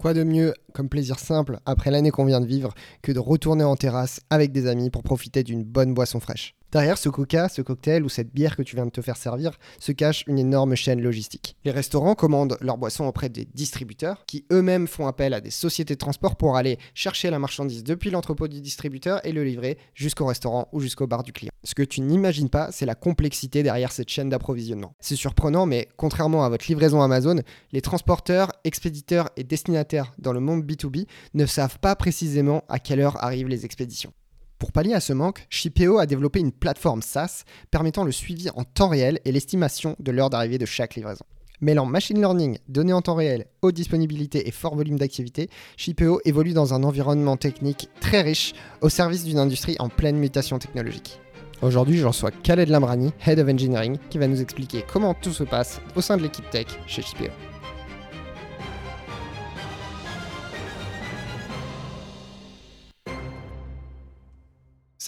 Quoi de mieux comme plaisir simple après l'année qu'on vient de vivre que de retourner en terrasse avec des amis pour profiter d'une bonne boisson fraîche? Derrière ce coca, ce cocktail ou cette bière que tu viens de te faire servir se cache une énorme chaîne logistique. Les restaurants commandent leurs boissons auprès des distributeurs qui eux-mêmes font appel à des sociétés de transport pour aller chercher la marchandise depuis l'entrepôt du distributeur et le livrer jusqu'au restaurant ou jusqu'au bar du client. Ce que tu n'imagines pas, c'est la complexité derrière cette chaîne d'approvisionnement. C'est surprenant, mais contrairement à votre livraison Amazon, les transporteurs, expéditeurs et destinataires dans le monde B2B ne savent pas précisément à quelle heure arrivent les expéditions. Pour pallier à ce manque, Shipeo a développé une plateforme SaaS permettant le suivi en temps réel et l'estimation de l'heure d'arrivée de chaque livraison. Mêlant machine learning, données en temps réel, haute disponibilité et fort volume d'activité, Shipeo évolue dans un environnement technique très riche au service d'une industrie en pleine mutation technologique. Aujourd'hui, j'en reçois Khaled Lamrani, Head of Engineering, qui va nous expliquer comment tout se passe au sein de l'équipe tech chez Shipeo.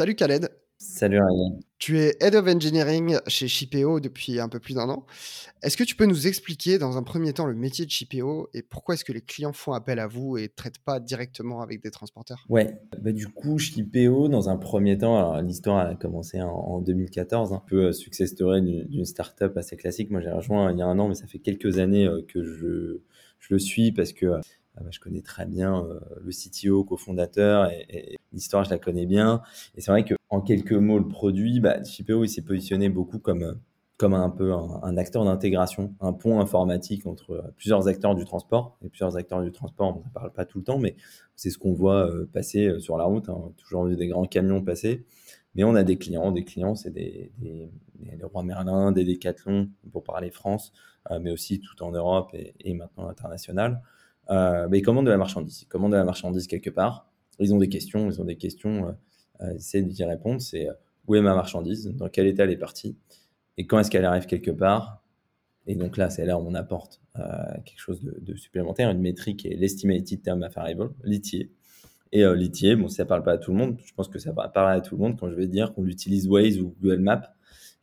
Salut Khaled. Salut Ryan. Tu es Head of Engineering chez Shipeo depuis un peu plus d'un an. Est-ce que tu peux nous expliquer dans un premier temps le métier de Shipeo et pourquoi est-ce que les clients font appel à vous et ne traitent pas directement avec des transporteurs? Ouais, bah du coup Shipeo dans un premier temps, l'histoire a commencé en, 2014, un peu euh, success story d'une startup assez classique. Moi j'ai rejoint il y a un an mais ça fait quelques années euh, que je, je le suis parce que euh, je connais très bien euh, le CTO, cofondateur, et, l'histoire, je la connais bien. Et c'est vrai qu'en quelques mots, le produit, bah, il s'est positionné beaucoup comme, un peu un, acteur d'intégration, un pont informatique entre euh, plusieurs acteurs du transport. Et plusieurs acteurs du transport, on ne parle pas tout le temps, mais c'est ce qu'on voit euh, passer sur la route. Hein. toujours vu des grands camions passer. Mais on a des clients. Des clients, c'est des, des, des, Rois Merlin, des Décathlon, pour parler France, mais aussi tout en Europe et, et maintenant international euh, ils commandent de la marchandise. Ils commandent de la marchandise quelque part. Ils ont des questions, ils ont des questions. Euh, euh, ils essaient d'y répondre. C'est où est ma marchandise? Dans quel état elle est partie? Et quand est-ce qu'elle arrive quelque part? Et donc là, c'est là où on apporte quelque chose de, supplémentaire, une métrique et l'estimated term of arrival, l'ITIE. Et euh, bon, ça parle pas à tout le monde. Je pense que ça va parler à tout le monde quand je vais dire qu'on utilise Waze ou Google Maps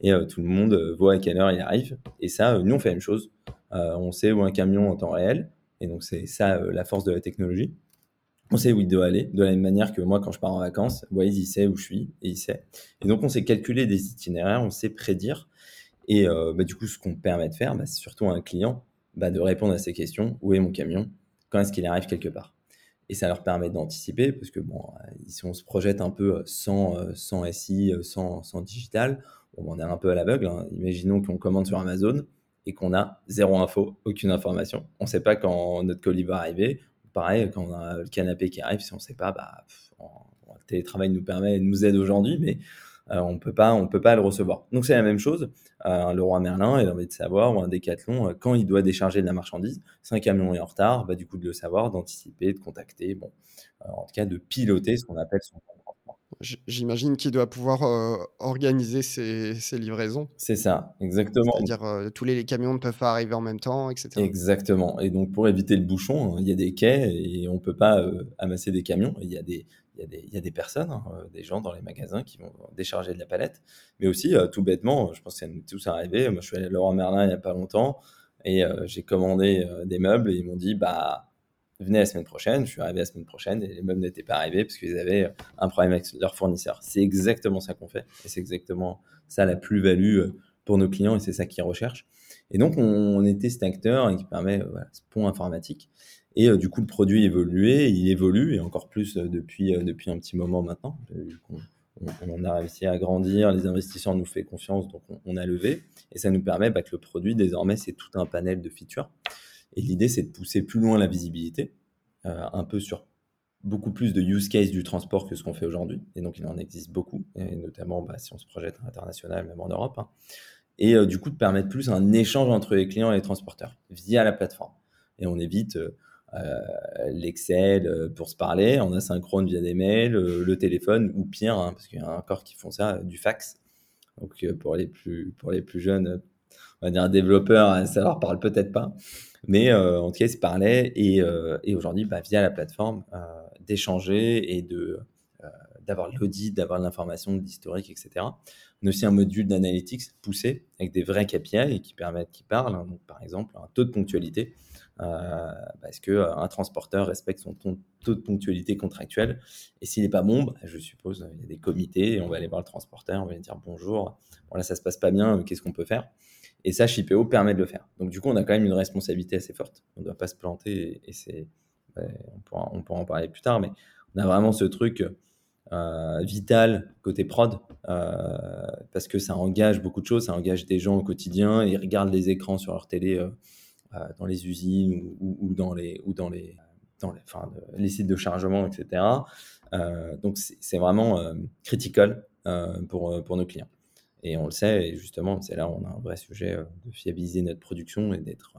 et tout le monde voit à quelle heure il arrive. Et ça, nous, on fait la même chose. on sait où un camion en temps réel. Et donc, c'est ça euh, la force de la technologie. On sait où il doit aller, de la même manière que moi, quand je pars en vacances, Waze, il sait où je suis et il sait. Et donc, on sait calculer des itinéraires, on sait prédire. Et euh, bah, du coup, ce qu'on permet de faire, bah, c'est surtout à un client bah, de répondre à ces questions. Où est mon camion? Quand est-ce qu'il arrive quelque part? Et ça leur permet d'anticiper, parce que bon, euh, si on se projette un peu sans, sans SI, sans, sans digital, on est un peu à l'aveugle. Hein. Imaginons qu'on commande sur Amazon et qu'on a zéro info, aucune information. On ne sait pas quand notre colis va arriver. Pareil, quand on a le canapé qui arrive, si on ne sait pas, bah, le télétravail nous permet, nous aide aujourd'hui, mais euh, on peut pas, on peut pas le recevoir. Donc c'est la même chose. Euh, le roi Merlin, il a envie de savoir, ou un décathlon, euh, quand il doit décharger de la marchandise. Si un camion est en retard, bah, du coup de le savoir, d'anticiper, de contacter, bon, en tout cas de piloter ce qu'on appelle son J'imagine qu'il doit pouvoir euh, organiser ses, livraisons. C'est ça, exactement. C'est-à-dire euh, tous les camions ne peuvent pas arriver en même temps, etc. Exactement. Et donc pour éviter le bouchon, hein, il y a des quais et on ne peut pas euh, amasser des camions. Il y a des, il y a des, il y a des personnes, hein, des gens dans les magasins qui vont décharger de la palette. Mais aussi, tout bêtement, je pense que ça nous tous arrivé. Moi, je suis allé à Laurent Merlin il n'y a pas longtemps et j'ai commandé des meubles et ils m'ont dit, bah venez la semaine prochaine. Je suis arrivé la semaine prochaine et les meubles n'étaient pas arrivés parce qu'ils avaient un problème avec leur fournisseur. C'est exactement ça qu'on fait et c'est exactement ça la plus-value euh, pour nos clients et c'est ça qu'ils recherchent. Et donc, on, était cet acteur qui permet euh, ce pont informatique. Et euh, du coup, le produit évoluait, il évolue et encore plus depuis, depuis un petit moment maintenant. On, a réussi à grandir, les investisseurs nous font confiance, donc on, a levé. Et ça nous permet bah, que le produit, désormais, c'est tout un panel de features et l'idée, c'est de pousser plus loin la visibilité, euh, un peu sur beaucoup plus de use case du transport que ce qu'on fait aujourd'hui. Et donc, il en existe beaucoup, et notamment bah, si on se projette à l'international, même en Europe. Hein. Et euh, du coup, de permettre plus un échange entre les clients et les transporteurs via la plateforme. Et on évite euh, l'Excel pour se parler, on asynchrone via des mails, le téléphone, ou pire, hein, parce qu'il y a encore qui font ça, du fax. Donc, pour les plus, pour les plus jeunes, on va dire développeurs, ça leur parle peut-être pas. Mais euh, en tout cas, ils se parlaient et, euh, et aujourd'hui, bah, via la plateforme, euh, d'échanger et de d'avoir l'audit, d'avoir l'information, l'historique, etc. On a aussi un module d'analytics poussé avec des vrais KPI et qui permettent, qui parlent. Hein. donc, par exemple, un taux de ponctualité. parce qu'un transporteur respecte son taux de ponctualité contractuel. Et s'il n'est pas bon, bah, je suppose, il y a des comités, on va aller voir le transporteur, on va lui dire bonjour, voilà, ça se passe pas bien, qu'est-ce qu'on peut faire? Et ça, Shipeo permet de le faire. Donc du coup, on a quand même une responsabilité assez forte. On ne doit pas se planter, et, c'est, on, pourra, en parler plus tard, mais on a vraiment ce truc euh, vital côté prod euh, parce que ça engage beaucoup de choses, ça engage des gens au quotidien, ils regardent les écrans sur leur télé euh, dans les usines ou, dans les ou dans les dans les, enfin, les sites de chargement, etc. donc c'est vraiment critical pour, pour nos clients. Et on le sait, et justement, c'est là où on a un vrai sujet de fiabiliser notre production et d'être,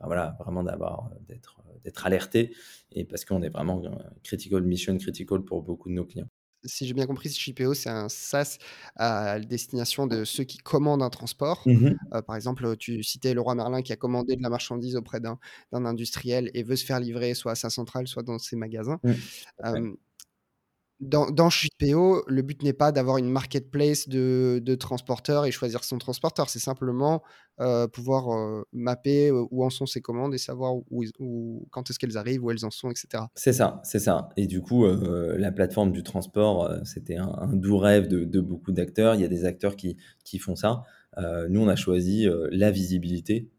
voilà, vraiment d'avoir, d'être, d'être alerté, et parce qu'on est vraiment critical, mission critical pour beaucoup de nos clients. Si j'ai bien compris, Shipeo, c'est un SaaS à destination de ceux qui commandent un transport. Mmh euh, par exemple, tu citais Leroy Merlin qui a commandé de la marchandise auprès d'un industriel et veut se faire livrer soit à sa centrale, soit dans ses magasins. Mmh dans, dans le but n'est pas d'avoir une marketplace de, transporteurs et choisir son transporteur. C'est simplement euh, pouvoir euh, mapper euh, où en sont ses commandes et savoir où, quand est-ce qu'elles arrivent, où elles en sont, etc. C'est ça, c'est ça. Et du coup, la plateforme du transport, c'était un, doux rêve de, beaucoup d'acteurs. Il y a des acteurs qui, font ça. nous, on a choisi la visibilité.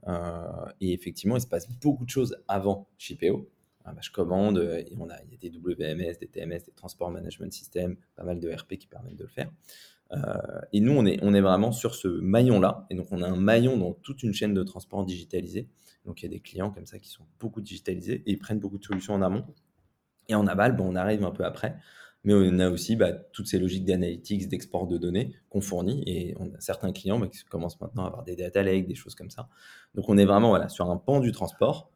et effectivement, il se passe beaucoup de choses avant Shipeo. Ah bah, je commande, euh, et on a, il y a des WMS, des TMS, des Transport Management System, pas mal de RP qui permettent de le faire. Euh, et nous, on est, on est vraiment sur ce maillon-là. Et donc, on a un maillon dans toute une chaîne de transport digitalisée. Donc, il y a des clients comme ça qui sont beaucoup digitalisés et ils prennent beaucoup de solutions en amont. Et en aval, on arrive un peu après. Mais on a aussi bah, toutes ces logiques d'analytics, d'export de données qu'on fournit. Et on a certains clients bah, qui commencent maintenant à avoir des data lakes, des choses comme ça. Donc, on est vraiment voilà, sur un pan du transport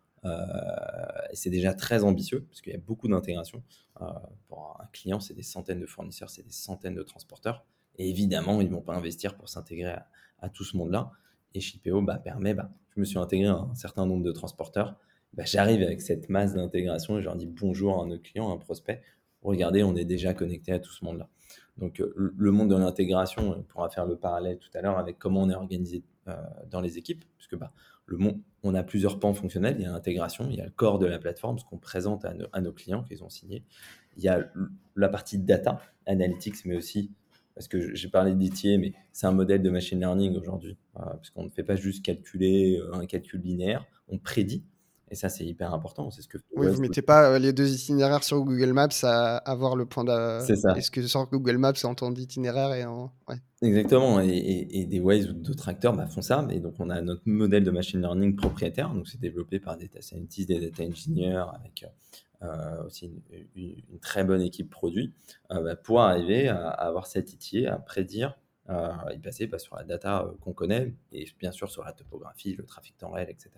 c'est déjà très ambitieux parce qu'il y a beaucoup d'intégration. Euh, pour un client, c'est des centaines de fournisseurs, c'est des centaines de transporteurs. Et évidemment, ils ne vont pas investir pour s'intégrer à, tout ce monde-là. Et Shipeo bah, permet, bah, je me suis intégré à un certain nombre de transporteurs. Bah, j'arrive avec cette masse d'intégration et je leur dis bonjour à nos clients, à un prospect. Regardez, on est déjà connecté à tout ce monde-là. Donc, euh, le monde de l'intégration, on pourra faire le parallèle tout à l'heure avec comment on est organisé dans les équipes, puisque bah, on a plusieurs pans fonctionnels. Il y a l'intégration, il y a le corps de la plateforme, ce qu'on présente à, nos clients qu'ils ont signé. Il y a la partie data, analytics, mais aussi, parce que j'ai parlé d'ITIE, mais c'est un modèle de machine learning aujourd'hui, parce qu'on ne fait pas juste calculer euh, un calcul linéaire, on prédit. Et ça, c'est hyper important. C'est ce que. Oui, vous mettez pas euh, les deux itinéraires sur Google Maps à avoir le point de. C'est ça. Est-ce que sur Google Maps, en temps d'itinéraire et en. Exactement. Et, des Waze ou d'autres acteurs bah, font ça. Et donc, on a notre modèle de machine learning propriétaire. Donc, c'est développé par des data scientists, des data engineers, avec euh, aussi une, très bonne équipe produit, euh, bah, pour arriver à, avoir cet ITIer, à prédire euh, y passer bah, sur la data qu'on connaît et bien sûr sur la topographie, le trafic temps réel, etc.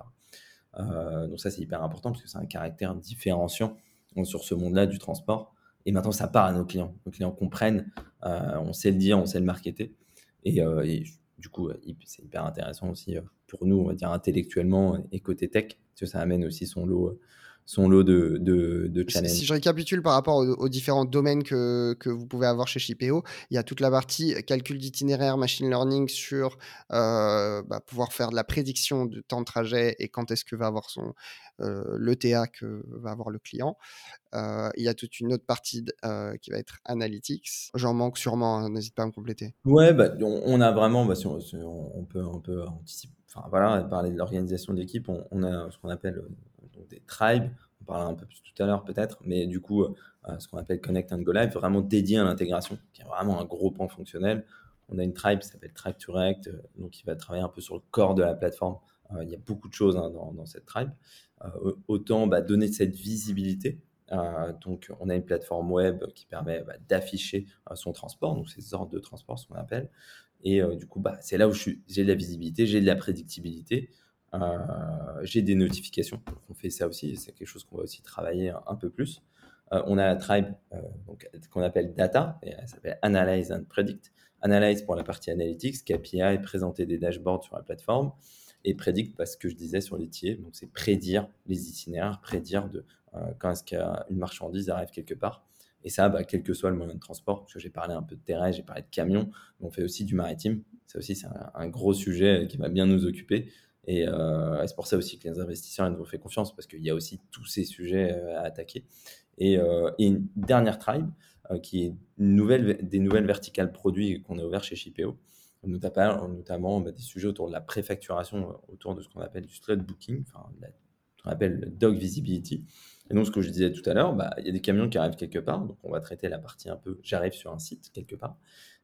Euh, donc ça, c'est hyper important parce que c'est un caractère différenciant sur ce monde-là du transport. Et maintenant, ça part à nos clients. Nos clients comprennent, euh, on sait le dire, on sait le marketer. Et, euh, du coup, c'est hyper intéressant aussi pour nous, on va dire intellectuellement et côté tech, parce que ça amène aussi son lot son lot de, de, de challenges. Si je récapitule par rapport aux, différents domaines que, que, vous pouvez avoir chez Shipeo, il y a toute la partie calcul d'itinéraire, machine learning sur euh, bah, pouvoir faire de la prédiction de temps de trajet et quand est-ce que va avoir son euh, l'ETA que va avoir le client. Euh, il y a toute une autre partie euh, qui va être analytics. J'en manque sûrement, hein, n'hésite pas à me compléter. Ouais, bah, on, a vraiment, bah, on, peut, on peut anticiper, enfin voilà, parler de l'organisation on, on, a ce qu'on appelle des tribes, on parlera un peu plus tout à l'heure peut-être, mais du coup, euh, ce qu'on appelle Connect and Go Live, vraiment dédié à l'intégration, qui est vraiment un gros point fonctionnel. On a une tribe qui s'appelle Tribe to euh, donc qui va travailler un peu sur le corps de la plateforme. Euh, il y a beaucoup de choses hein, dans, cette tribe. autant bah, donner cette visibilité. donc, on a une plateforme web qui permet bah, d'afficher son transport, donc ces ordres de transport, ce qu'on appelle. Et du coup, bah, c'est là où j'ai de la visibilité, j'ai de la prédictibilité. Euh, j'ai des notifications. On fait ça aussi. C'est quelque chose qu'on va aussi travailler un, peu plus. Euh, on a la tribe euh, qu'on appelle data, et elle s'appelle Analyze and Predict. Analyze pour la partie analytics, KPI, présenter des dashboards sur la plateforme, et Predict parce que je disais sur les tiers, donc c'est prédire les itinéraires, prédire de, quand est-ce qu'une marchandise arrive quelque part. Et ça, bah, quel que soit le moyen de transport, parce que j'ai parlé un peu de terrain, j'ai parlé de camion, on fait aussi du maritime. Ça aussi, c'est un, gros sujet qui va bien nous occuper. Et c'est pour ça aussi que les investisseurs nous ont fait confiance, parce qu'il y a aussi tous ces sujets à attaquer. Et, une dernière tribe, qui est des nouvelles verticales produits qu'on a ouvert chez Shipeo, notamment, notamment bah, des sujets autour de la préfacturation, autour de ce qu'on appelle du slot booking, enfin, ce qu'on appelle le dog visibility. Et donc, ce que je disais tout à l'heure, bah, il y a des camions qui arrivent quelque part, donc on va traiter la partie un peu j'arrive sur un site quelque part,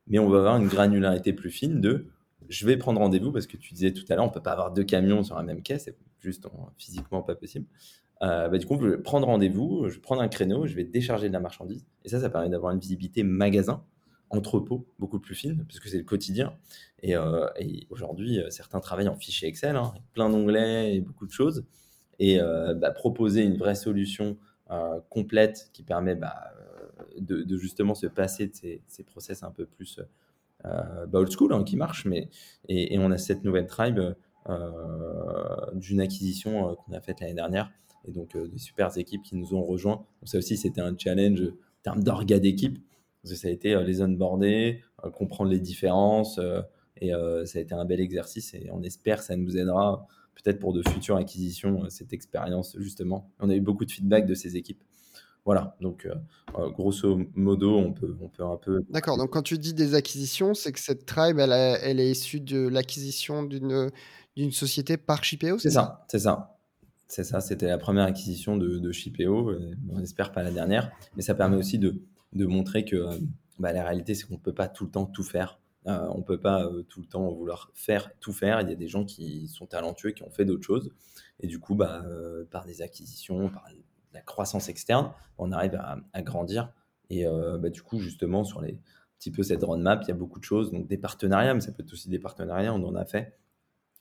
mais on va avoir une granularité plus fine de je vais prendre rendez-vous parce que tu disais tout à l'heure, on peut pas avoir deux camions sur la même quai, c'est juste physiquement pas possible. Euh, bah, du coup, je vais prendre rendez-vous, je vais prendre un créneau, je vais décharger de la marchandise. Et ça, ça permet d'avoir une visibilité magasin, entrepôt, beaucoup plus fine, parce que c'est le quotidien. Et, euh, aujourd'hui, euh, certains travaillent en fichier Excel, hein, plein d'onglets et beaucoup de choses. Et bah, proposer une vraie solution complète qui permet bah, de, justement se passer de ces, ces process un peu plus bah, old school, hein, qui marchent. Mais, et, on a cette nouvelle tribe d'une acquisition qu'on a faite l'année dernière et donc euh, des super équipes qui nous ont rejoints. Ça aussi, c'était un challenge en termes d'orga d'équipe. Ça a été euh, les onboarder, euh, comprendre les différences, et ça a été un bel exercice. Et on espère que ça nous aidera peut-être pour de futures acquisitions, cette expérience justement. On a eu beaucoup de feedback de ces équipes. Voilà, donc grosso modo, on peut, on peut un peu. D'accord, donc quand tu dis des acquisitions, c'est que cette tribe, elle, elle est issue de l'acquisition d'une, d'une société par Shipeo C'est ça, c'est ça. C'est ça, c'était la première acquisition de, de Shipeo, on espère pas la dernière, mais ça permet aussi de, de montrer que euh, bah, la réalité, c'est qu'on ne peut pas tout le temps tout faire. Euh, on ne peut pas euh, tout le temps vouloir faire tout faire. Il y a des gens qui sont talentueux, qui ont fait d'autres choses. Et du coup, bah, par des acquisitions, par la croissance externe, on arrive à, grandir. Et bah, du coup, justement, sur les petit peu cette roadmap, il y a beaucoup de choses. Donc des partenariats, mais ça peut être aussi des partenariats, on en a fait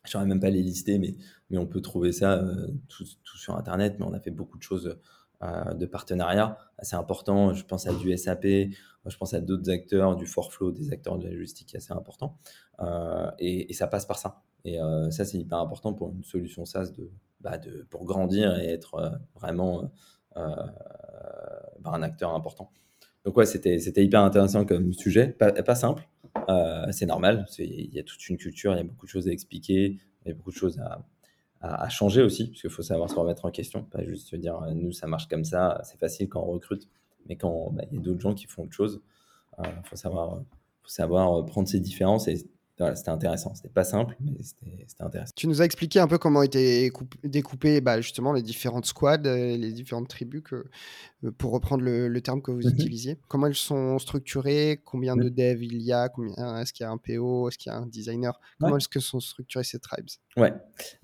je saurais même pas les lister, mais, mais on peut trouver ça euh, tout, sur Internet. Mais on a fait beaucoup de choses euh, de partenariat assez important. Je pense à du SAP, je pense à d'autres acteurs, du Forflow, des acteurs de la logistique assez importants. Euh, et, ça passe par ça. Et ça, c'est hyper important pour une solution SaaS de, bah pour grandir et être vraiment bah, un acteur important. Donc ouais, c'était hyper intéressant comme sujet, pas, simple, euh, c'est normal, il y a toute une culture, il y a beaucoup de choses à expliquer, il y a beaucoup de choses à, changer aussi, parce qu'il faut savoir se remettre en question, pas juste dire euh, nous ça marche comme ça, c'est facile quand on recrute, mais quand bah, il y a d'autres gens qui font autre chose, il euh, faut, savoir, faut savoir prendre ces différences et c'était intéressant. C'était pas simple, mais c'était intéressant. Tu nous as expliqué un peu comment étaient découpées bah, justement les différentes squads, euh, les différentes tribus, que, euh, pour reprendre le, terme que vous mmh utilisiez. Comment elles sont structurées Combien de mmh. devs il y a Est-ce qu'il y a un PO Est-ce qu'il y a un designer? Comment est-ce que sont structurées ces tribes? Ouais,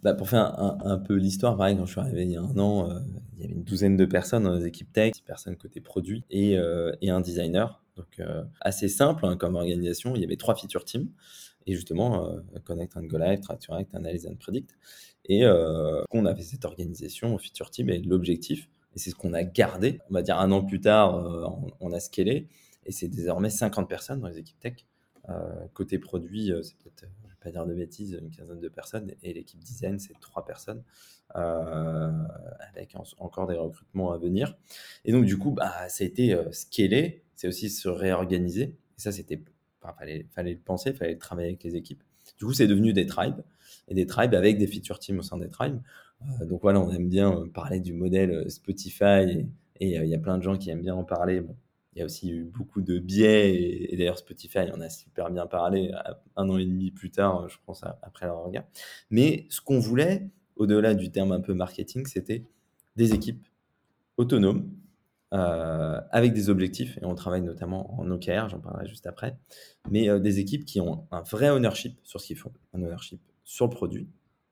bah, pour faire un, peu l'histoire, pareil, quand je suis arrivé il y a un an, euh, il y avait une douzaine de personnes dans les équipes tech, 10 personnes côté produit et, et un designer. Donc assez simple hein, comme organisation. Il y avait trois feature teams et justement euh, Connect and Go Live, Track Analyze and Predict. Et euh, on avait cette organisation Feature Team et l'objectif, et c'est ce qu'on a gardé, on va dire un an plus tard, euh, on, a scalé, et c'est désormais 50 personnes dans les équipes tech. côté produit, c'est peut-être, pas dire de bêtises, une quinzaine de personnes, et l'équipe design, c'est trois personnes, avec encore des recrutements à venir. Et donc, du coup, bah, ça a été scalé, c'est aussi se réorganiser, et ça, c'était Enfin, fallait, fallait le penser, fallait travailler avec les équipes. Du coup, c'est devenu des tribes et des tribes avec des feature teams au sein des tribes. Euh, donc voilà, on aime bien euh, parler du modèle euh, Spotify et il y a plein de gens qui aiment bien en parler. Bon, il y a aussi eu beaucoup de biais et, d'ailleurs Spotify en a super bien parlé un an et demi plus tard, je pense après leur regard. Mais ce qu'on voulait, au-delà du terme un peu marketing, c'était des équipes autonomes euh, avec des objectifs, et on travaille notamment en OKR, j'en parlerai juste après, mais euh, des équipes qui ont un vrai ownership sur ce qu'ils font, un ownership sur le produit.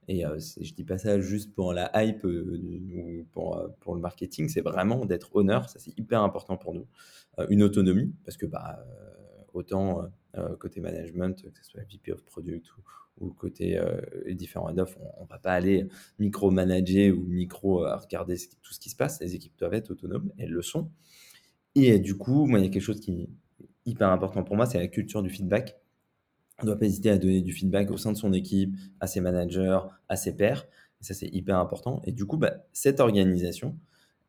Et euh, je dis pas ça juste pour la hype ou pour, pour le marketing, c'est vraiment d'être honneur, ça c'est hyper important pour nous. une autonomie, parce que bah, autant côté management, que ce soit VP of Product ou, ou côté euh, différents head on, ne va pas aller micro-manager ou micro euh, regarder tout ce qui se passe. Les équipes doivent être autonomes, elles le sont. Et du coup, moi, il y a quelque chose qui est hyper important pour moi, c'est la culture du feedback. On ne doit pas hésiter à donner du feedback au sein de son équipe, à ses managers, à ses pairs. Ça, c'est hyper important. Et du coup, bah, cette organisation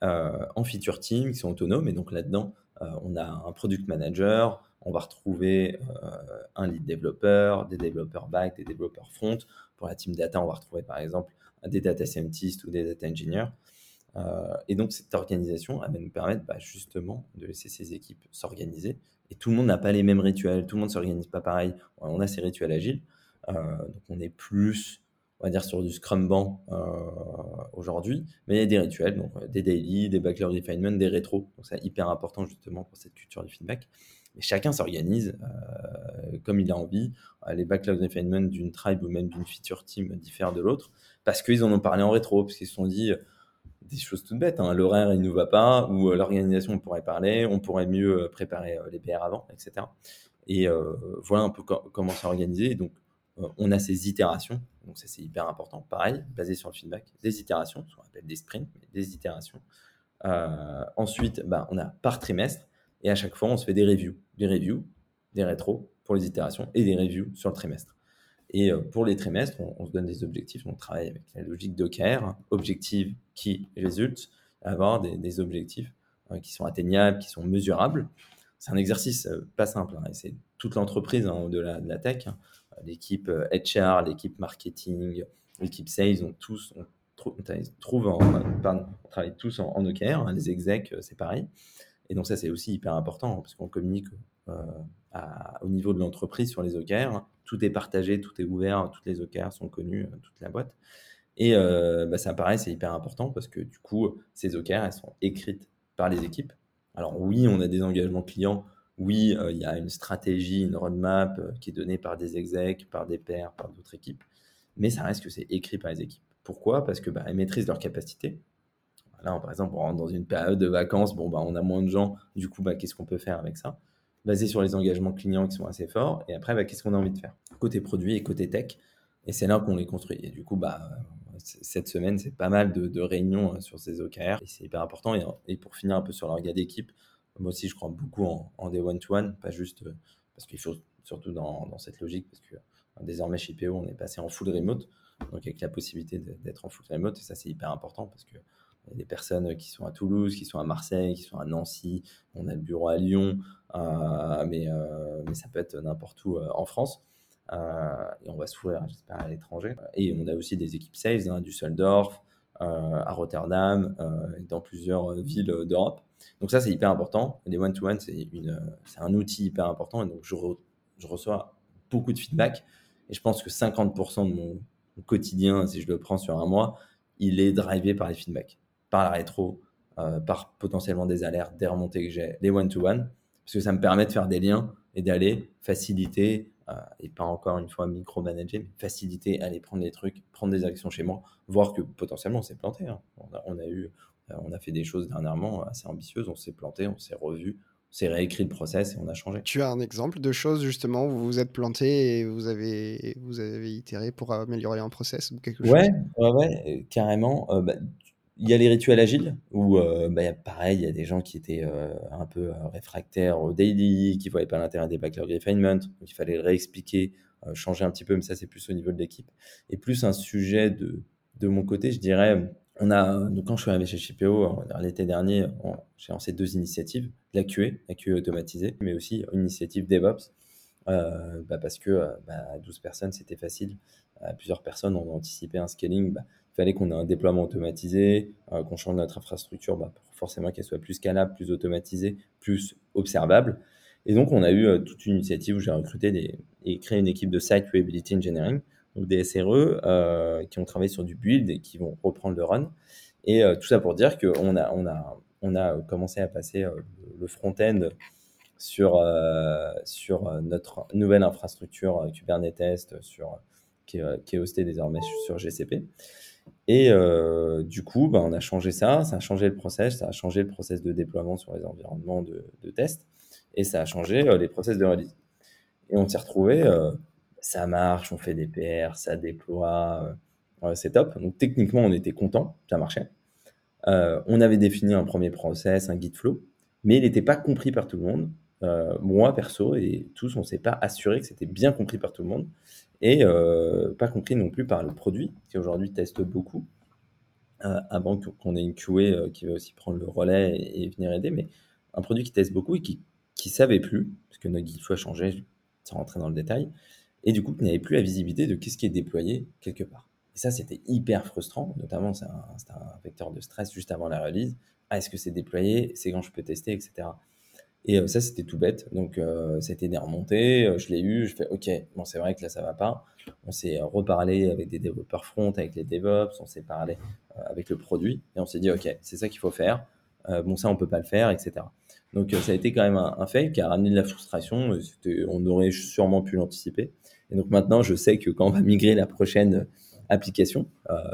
euh, en feature team qui sont autonomes, et donc là-dedans, on a un product manager, on va retrouver euh, un lead développeur, des développeurs back, des développeurs front, pour la team data, on va retrouver par exemple des data scientists ou des data engineers. Euh, et donc, cette organisation va nous permettre bah, justement de laisser ces équipes s'organiser. Et tout le monde n'a pas les mêmes rituels, tout le monde ne s'organise pas pareil. On a ces rituels agiles. Euh, donc, on est plus, on va dire, sur du Scrum Ban euh, aujourd'hui. Mais il y a des rituels, donc des daily, des backlog refinement, des rétros. Donc, c'est hyper important justement pour cette culture du feedback. Mais chacun s'organise comme il a envie. Les backlog refinement d'une tribe ou même d'une feature team diffèrent de l'autre parce qu'ils en ont parlé en rétro, parce qu'ils se sont dit des choses toutes bêtes. Hein. L'horaire, il nous va pas, ou euh, l'organisation, on pourrait parler, on pourrait mieux euh, préparer euh, les PR avant, etc. Et voilà un peu comment s'organiser. Donc, on a ces itérations. Donc, ça, c'est hyper important. Pareil, basé sur le feedback, des itérations, ce appelle des sprints, des itérations. ensuite, bah, on a par trimestre, et à chaque fois, on se fait des reviews. Des reviews, des rétros pour les itérations, et des reviews sur le trimestre. Et euh, pour les trimestres, on, se donne des objectifs. On travaille avec la logique Docker, objectifs qui résultent, avoir des, objectifs euh, qui sont atteignables, qui sont mesurables. C'est un exercice euh, pas simple. Hein, c'est toute l'entreprise hein, au-delà de la tech. Hein. L'équipe HR, l'équipe marketing, l'équipe sales, on tous, on, en, on travaille tous en, Docker. les execs, c'est pareil. Et donc ça, c'est aussi hyper important parce qu'on communique au niveau de l'entreprise sur les OKR. Tout est partagé, tout est ouvert, toutes les OKR sont connues, euh, toute la boîte. Et euh, bah, ça paraît, c'est hyper important parce que du coup, ces OKR, elles sont écrites par les équipes. Alors oui, on a des engagements clients. Oui, euh, il y a une stratégie, une roadmap qui est donnée par des execs, par des pairs, par d'autres équipes. Mais ça reste que c'est écrit par les équipes. Pourquoi? Parce que bah, elles maîtrisent leurs capacités. Là, par exemple, on rentre dans une période de vacances, bon, bah, on a moins de gens. Du coup, bah, qu'est-ce qu'on peut faire avec ça? Basé sur les engagements clients qui sont assez forts. Et après, bah, qu'est-ce qu'on a envie de faire? Côté produit et côté tech. Et c'est là qu'on les construit. Et du coup, bah, cette semaine, c'est pas mal de, réunions euh, sur ces OKR. Et c'est hyper important. Et, pour finir un peu sur l'orga d'équipe, moi aussi, je crois beaucoup en, des one-to-one, pas juste euh, parce qu'il faut surtout dans, cette logique, parce que euh, désormais chez PO, on est passé en full remote. Donc, avec la possibilité d'être en full remote, et ça, c'est hyper important parce que des personnes qui sont à Toulouse, qui sont à Marseille, qui sont à Nancy. On a le bureau à Lyon, euh, mais, euh, mais ça peut être n'importe où euh, en France. et on va s'ouvrir, j'espère, à l'étranger. Et on a aussi des équipes sales, hein, du Düsseldorf, à Rotterdam, dans plusieurs villes d'Europe. Donc ça, c'est hyper important. Les one-to-one, c'est un outil hyper important. Et donc, je, je, reçois beaucoup de feedback. Et je pense que 50% de mon quotidien, si je le prends sur un mois, il est drivé par les feedbacks par la rétro, euh, par potentiellement des alertes, des remontées que j'ai, des one-to-one, parce que ça me permet de faire des liens et d'aller faciliter, euh, et pas encore une fois micromanager, mais faciliter, aller prendre des trucs, prendre des actions chez moi, voir que potentiellement on s'est planté. Hein. On, a, eu, euh, on a fait des choses dernièrement assez ambitieuses, on s'est planté, on s'est revu, on s'est réécrit le process et on a changé. Tu as un exemple de choses justement où vous vous êtes planté et vous avez, vous avez itéré pour améliorer un process ou quelque chose? Ouais, ouais, ouais carrément. Bah, il y a les rituels agiles où, euh, bah, pareil, il y a des gens qui étaient euh, un peu euh, réfractaires au daily, qui ne voyaient pas l'intérêt des backlog refinement, il fallait le réexpliquer, changer un petit peu, mais ça, c'est plus au niveau de l'équipe. Et plus un sujet de, de mon côté, je dirais, on a, donc quand je suis arrivé chez Chipeo l'été dernier, j'ai lancé deux initiatives, la QA, la QA automatisée, mais aussi une initiative DevOps, bah, parce que bah, 12 personnes, c'était facile. plusieurs personnes ont anticipé un scaling. Bah, qu'on ait un déploiement automatisé, euh, qu'on change notre infrastructure bah, pour forcément qu'elle soit plus scalable, plus automatisée, plus observable. Et donc, on a eu euh, toute une initiative où j'ai recruté et créé une équipe de Site Reliability Engineering, donc des SRE euh, qui ont travaillé sur du build et qui vont reprendre le run. Et tout ça pour dire qu'on a, commencé à passer le front-end sur, notre nouvelle infrastructure Kubernetes sur, qui est hostée désormais sur GCP. Et euh, du coup, bah, on a changé ça, ça a changé le process, ça a changé le process de déploiement sur les environnements de, test, et ça a changé euh, les process de release. Et on s'est retrouvé, euh, ça marche, on fait des PR, ça déploie, c'est top. Donc techniquement, on était content, ça marchait. on avait défini un premier process, un guide flow, mais il n'était pas compris par tout le monde. Moi, perso, et tous, on ne s'est pas assuré que c'était bien compris par tout le monde et euh, pas compris non plus par le produit, qui aujourd'hui teste beaucoup, euh, avant qu'on ait une QA euh, qui va aussi prendre le relais et, venir aider, mais un produit qui teste beaucoup et qui qui savait plus, parce que notre guide a changé, sans rentrer dans le détail, et du coup, tu n'avais plus la visibilité de qu'est-ce qui est déployé quelque part. Et ça, c'était hyper frustrant, notamment, c'est un, un, vecteur de stress juste avant la release. Ah, est-ce que c'est déployé? C'est quand je peux tester, etc. Et euh, ça, c'était tout bête. Donc, euh, c'était des remontées. Euh, je l'ai eu. Je fais OK, bon, c'est vrai que là, ça va pas. On s'est reparlé avec des développeurs front, avec les DevOps. On s'est parlé avec le produit. Et on s'est dit OK, c'est ça qu'il faut faire. bon, ça, on peut pas le faire, etc. Donc, ça a été quand même un, un fail qui a ramené de la frustration. On aurait sûrement pu l'anticiper. Et donc, maintenant, je sais que quand on va migrer la prochaine application,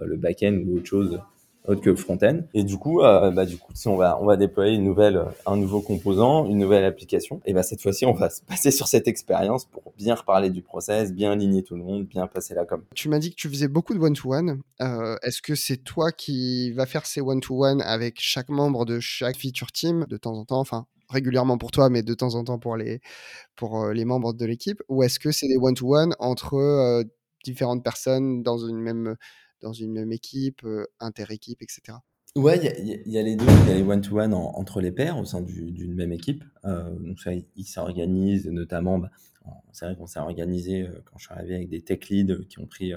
le back-end ou autre chose, autre que le front-end. Et du coup, euh, bah, du coup, si on va, on va déployer une nouvelle, un nouveau composant, une nouvelle application, et bah, cette fois-ci, on va se passer sur cette expérience pour bien reparler du process, bien aligner tout le monde, bien passer la com. Tu m'as dit que tu faisais beaucoup de one-to-one. Euh, est-ce que c'est toi qui vas faire ces one-to-one avec chaque membre de chaque feature team de temps en temps, enfin régulièrement pour toi, mais de temps en temps pour les, pour euh, les membres de l'équipe, ou est-ce que c'est des one-to-one entre différentes personnes dans une même dans une même équipe, euh, inter-équipe, etc. Ouais, il y, a les deux. Il y a les one-to-one entre les pairs au sein d'une même équipe. Euh, donc ça, ils s'organisent notamment. Bah, c'est vrai qu'on s'est organisé euh, quand je suis arrivé avec des tech leads qui ont pris,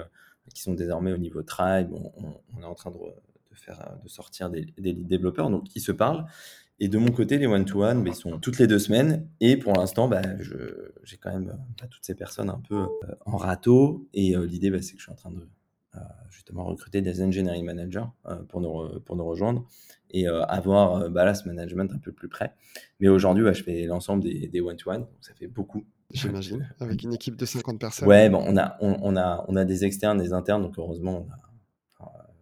qui sont désormais au niveau tribe. On, est en train de, faire, de sortir des, des lead développeurs, donc qui se parlent. Et de mon côté, les one-to-one, bah, ils sont toutes les deux semaines. Et pour l'instant, bah, j'ai quand même toutes ces personnes un peu en râteau. Et l'idée, c'est que je suis en train de euh, justement recruter des engineering managers euh, pour, nous, pour nous rejoindre et euh, avoir bah, là, ce management un peu plus près. Mais aujourd'hui, je fais l'ensemble des one-to-one, donc ça fait beaucoup. J'imagine, avec une équipe de 50 personnes. Ouais, bon, on, a, on, a, on a des externes, des internes, donc heureusement, on a,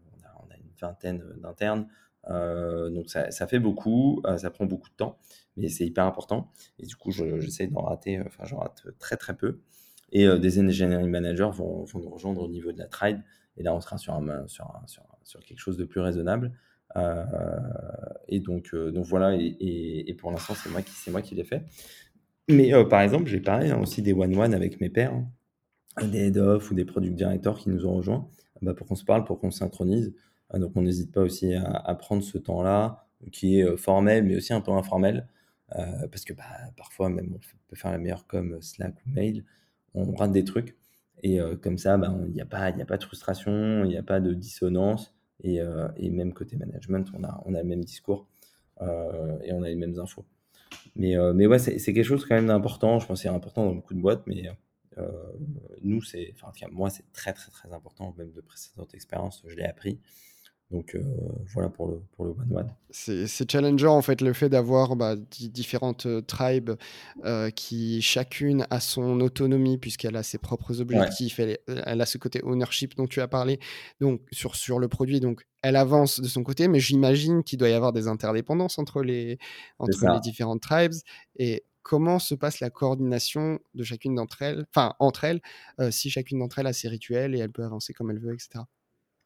on a, une vingtaine d'internes. donc ça, ça, fait beaucoup, ça prend beaucoup de temps, mais c'est hyper important. Et du coup, j'essaie d'en rater, enfin, j'en rate très très peu. Et des engineering managers vont, vont, nous rejoindre au niveau de la trade et là, on sera sur, un, sur, sur, sur quelque chose de plus raisonnable. Euh, et donc, euh, donc voilà, et, pour l'instant, c'est moi qui, qui l'ai fait. Mais euh, par exemple, j'ai parlé hein, aussi des one-one avec mes pairs, hein, des head-off ou des product directors qui nous ont rejoints, bah, pour qu'on se parle, pour qu'on synchronise. donc on n'hésite pas aussi à, prendre ce temps-là, qui est formel, mais aussi un peu informel, parce que bah, parfois, même on peut faire la meilleure comme Slack ou mail, on rate des trucs. Et comme ça, bah, il n'y a, pas, a pas de frustration, il n'y a pas de dissonance. Et, et, même côté management, on a, on a le même discours et on a les mêmes infos. Mais, mais ouais, c'est quelque chose quand même d'important. Je pense que c'est important dans beaucoup de boîtes, mais nous, c'est, enfin, moi, c'est très, très, très important, même de précédentes expériences, je l'ai appris. Donc euh, voilà pour le, pour le one-one. C'est challengeant en fait le fait d'avoir bah, différentes euh, tribes euh, qui chacune a son autonomie puisqu'elle a ses propres objectifs, elle, elle, a ce côté ownership dont tu as parlé donc sur, sur le produit. Donc elle avance de son côté, mais j'imagine qu'il doit y avoir des interdépendances entre les, entre les différentes tribes. Et comment se passe la coordination de chacune d'entre elles, enfin entre elles, si chacune d'entre elles a ses rituels et elle peut avancer comme elle veut, etc.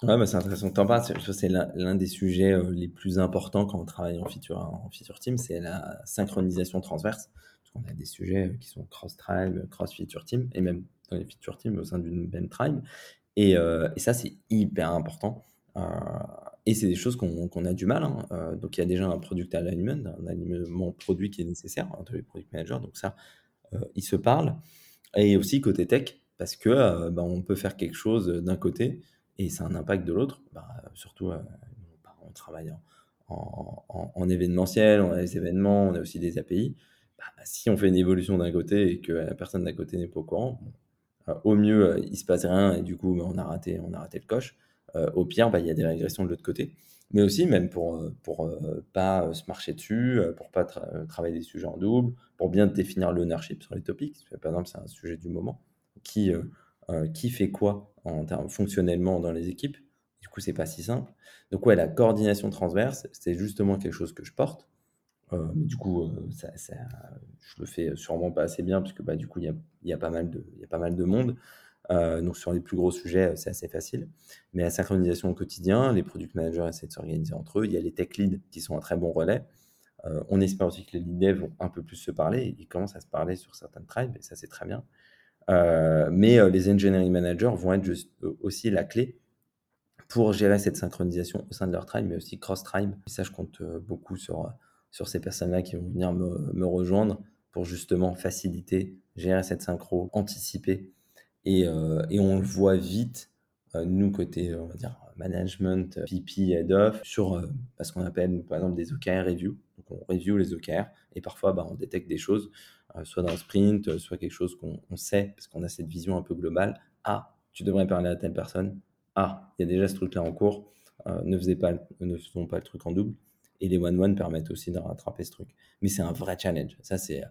Ouais, bah c'est intéressant que tu en parles. C'est l'un des sujets euh, les plus importants quand on travaille en feature, en feature team, c'est la synchronisation transverse. Parce qu'on a des sujets euh, qui sont cross-tribe, cross-feature team, et même dans les feature teams au sein d'une même tribe. Et, euh, et ça, c'est hyper important. et c'est des choses qu'on a du mal. Hein. donc, il y a déjà un product alignment, un alignement produit qui est nécessaire entre les product managers. Donc, ça, ils se parlent. Et aussi côté tech, parce que bah, on peut faire quelque chose d'un côté et a un impact de l'autre. Bah, surtout, euh, on travaille en, événementiel, on a des événements, on a aussi des API. Bah, si on fait une évolution d'un côté et que la personne d'un côté n'est pas au courant, euh, au mieux, euh, il se passe rien et du coup, bah, on, a raté, on a raté le coche. au pire, il y a des régressions de l'autre côté. Mais aussi, même pour pour pas se marcher dessus, pour pas travailler des sujets en double, pour bien définir l'ownership sur les topics. Par exemple, c'est un sujet du moment. Qui, qui fait quoi en termes fonctionnellement dans les équipes. Du coup, c'est pas si simple. Donc ouais, la coordination transverse, c'est justement quelque chose que je porte. Euh, mais du coup, euh, ça, ça, je le fais sûrement pas assez bien parce que bah, du coup, il y a, y a, pas mal de, y a pas mal de monde. Euh, donc sur les plus gros sujets, c'est assez facile. Mais la synchronisation au quotidien, les product managers essaient de s'organiser entre eux. Il y a les tech leads qui sont un très bon relais. on espère aussi que les lead devs vont un peu plus se parler. Ils commencent à se parler sur certaines tribes et ça c'est très bien. Euh, mais euh, les engineering managers vont être euh, aussi la clé pour gérer cette synchronisation au sein de leur tribe, mais aussi cross-tribe. Et ça, je compte beaucoup sur, sur ces personnes-là qui vont venir me, me, rejoindre pour justement faciliter, gérer cette synchro, anticiper Et, et on le voit vite, nous, côté, on va dire, management, PP, head off, sur ce qu'on appelle, par exemple, des OKR review. Donc, on review les OKR et parfois, bah, on détecte des choses, soit dans le sprint, soit quelque chose qu'on sait, parce qu'on a cette vision un peu globale. Ah, tu devrais parler à telle personne. Ah, il y a déjà ce truc-là en cours. ne, pas, ne faisons pas le truc en double. Et les one-one permettent aussi de rattraper ce truc. Mais c'est un vrai challenge. Ça, c'est,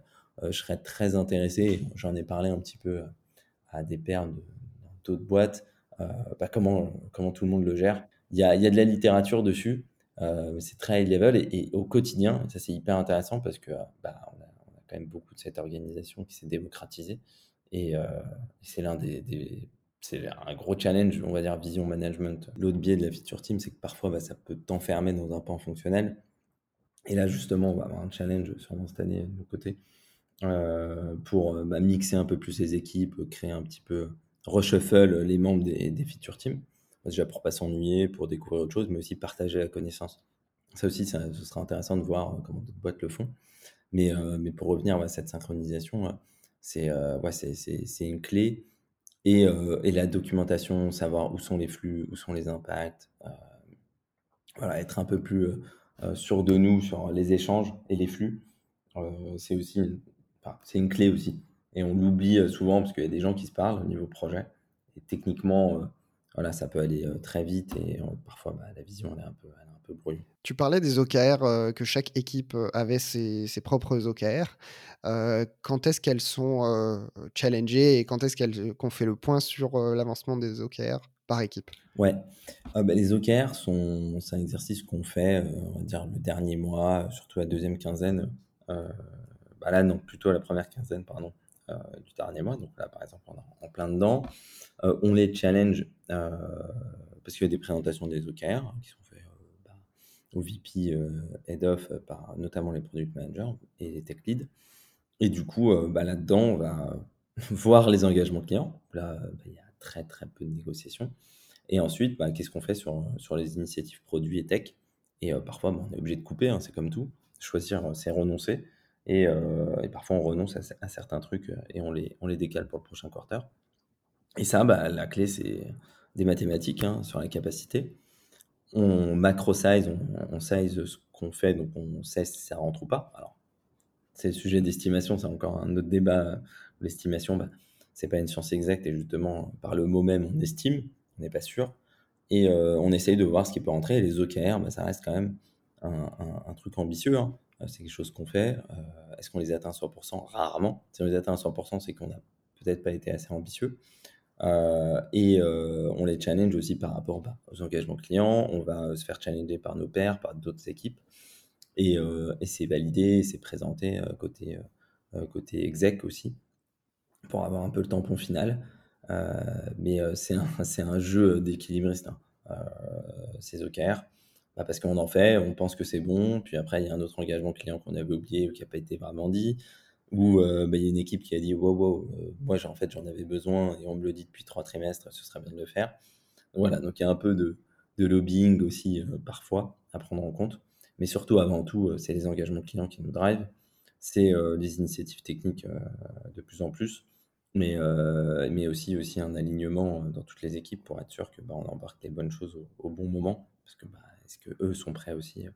je serais très intéressé. J'en ai parlé un petit peu à des pairs d'autres boîtes. Euh, bah, comment, comment tout le monde le gère. Il y a, y a de la littérature dessus, euh, c'est très high level et, au quotidien, ça c'est hyper intéressant parce que bah, on, a, quand même beaucoup de cette organisation qui s'est démocratisée et euh, c'est l'un des, c'est un gros challenge, on va dire, vision management. L'autre biais de la feature team, c'est que parfois, bah, ça peut t'enfermer dans un pan fonctionnel. Et là, justement, on va avoir un challenge sûrement cette année de nos côtés pour bah, mixer un peu plus les équipes, créer un petit peu reshuffle les membres des, feature teams. Déjà pour pas s'ennuyer, pour découvrir autre chose, mais aussi partager la connaissance. Ça aussi, ça, ce sera intéressant de voir euh, comment d'autres boîtes le font. Mais, euh, pour revenir à cette synchronisation, euh, c'est une clé. Et, la documentation, savoir où sont les flux, où sont les impacts. être un peu plus sûr de nous sur les échanges et les flux. c'est aussi c'est une clé aussi. Et on l'oublie euh, souvent parce qu'il y a des gens qui se parlent au niveau projet. Et techniquement, euh, voilà, ça peut aller euh, très vite et parfois bah, la vision elle est un peu, elle est un peu brouillée. Tu parlais des OKR, que chaque équipe avait ses, ses propres OKR. quand est-ce qu'elles sont challengées et quand est-ce qu'on fait le point sur l'avancement des OKR par équipe? Ouais, bah, les OKR sont c'est un exercice qu'on fait, on va dire le dernier mois, surtout la deuxième quinzaine. bah là non, plutôt la première quinzaine, pardon. Euh, du dernier mois. Donc là, par exemple, on est en plein dedans. Euh, on les challenge euh, parce qu'il y a des présentations des OKR qui sont faites bah, au VP Head of par notamment les product managers et les tech leads. Et du coup, bah, là-dedans, on va voir les engagements clients. Là, bah, il y a très très peu de négociations. Et ensuite, qu'est-ce qu'on fait sur, sur les initiatives produits et tech? Et parfois, on est obligé de couper, hein, c'est comme tout. Choisir, c'est renoncer. Euh, et, parfois, on renonce à, certains trucs euh, et on les, on les décale pour le prochain quarter. Et ça, bah, la clé, c'est des mathématiques hein, sur la capacité. On macro-size, on, size ce qu'on fait, donc on sait si ça rentre ou pas. Alors, c'est le sujet d'estimation, c'est encore un autre débat. L'estimation, bah, c'est pas une science exacte et justement, par le mot même, on estime, on n'est pas sûr. Et euh, on essaye de voir ce qui peut rentrer. Et les OKR, bah, ça reste quand même un, un, truc ambitieux. Hein. Euh, c'est quelque chose qu'on fait. Euh, est-ce qu'on les atteint à 100% Rarement. Si on les atteint à 100%, c'est qu'on n'a peut-être pas été assez ambitieux. Euh, et on les challenge aussi par rapport bah, aux engagements clients. On va se faire challenger par nos pairs, par d'autres équipes. Et, c'est validé, c'est présenté côté, côté exec aussi, pour avoir un peu le tampon final. mais c'est un, un, jeu d'équilibriste, hein. ces OKR. Bah, parce qu'on en fait, on pense que c'est bon, puis après il y a un autre engagement client qu'on avait oublié ou qui n'a pas été vraiment dit, ou euh, bah, il y a une équipe qui a dit wow, wow, euh, moi en fait j'en avais besoin et on me le dit depuis trois trimestres, ce serait bien de le faire. Voilà, donc il y a un peu de, lobbying aussi euh, parfois à prendre en compte, mais surtout avant tout, c'est les engagements clients qui nous drivent, c'est les initiatives techniques de plus en plus, mais, mais aussi, aussi un alignement dans toutes les équipes pour être sûr que bah, embarque les bonnes choses au, bon moment, parce que est-ce qu'eux sont prêts aussi euh,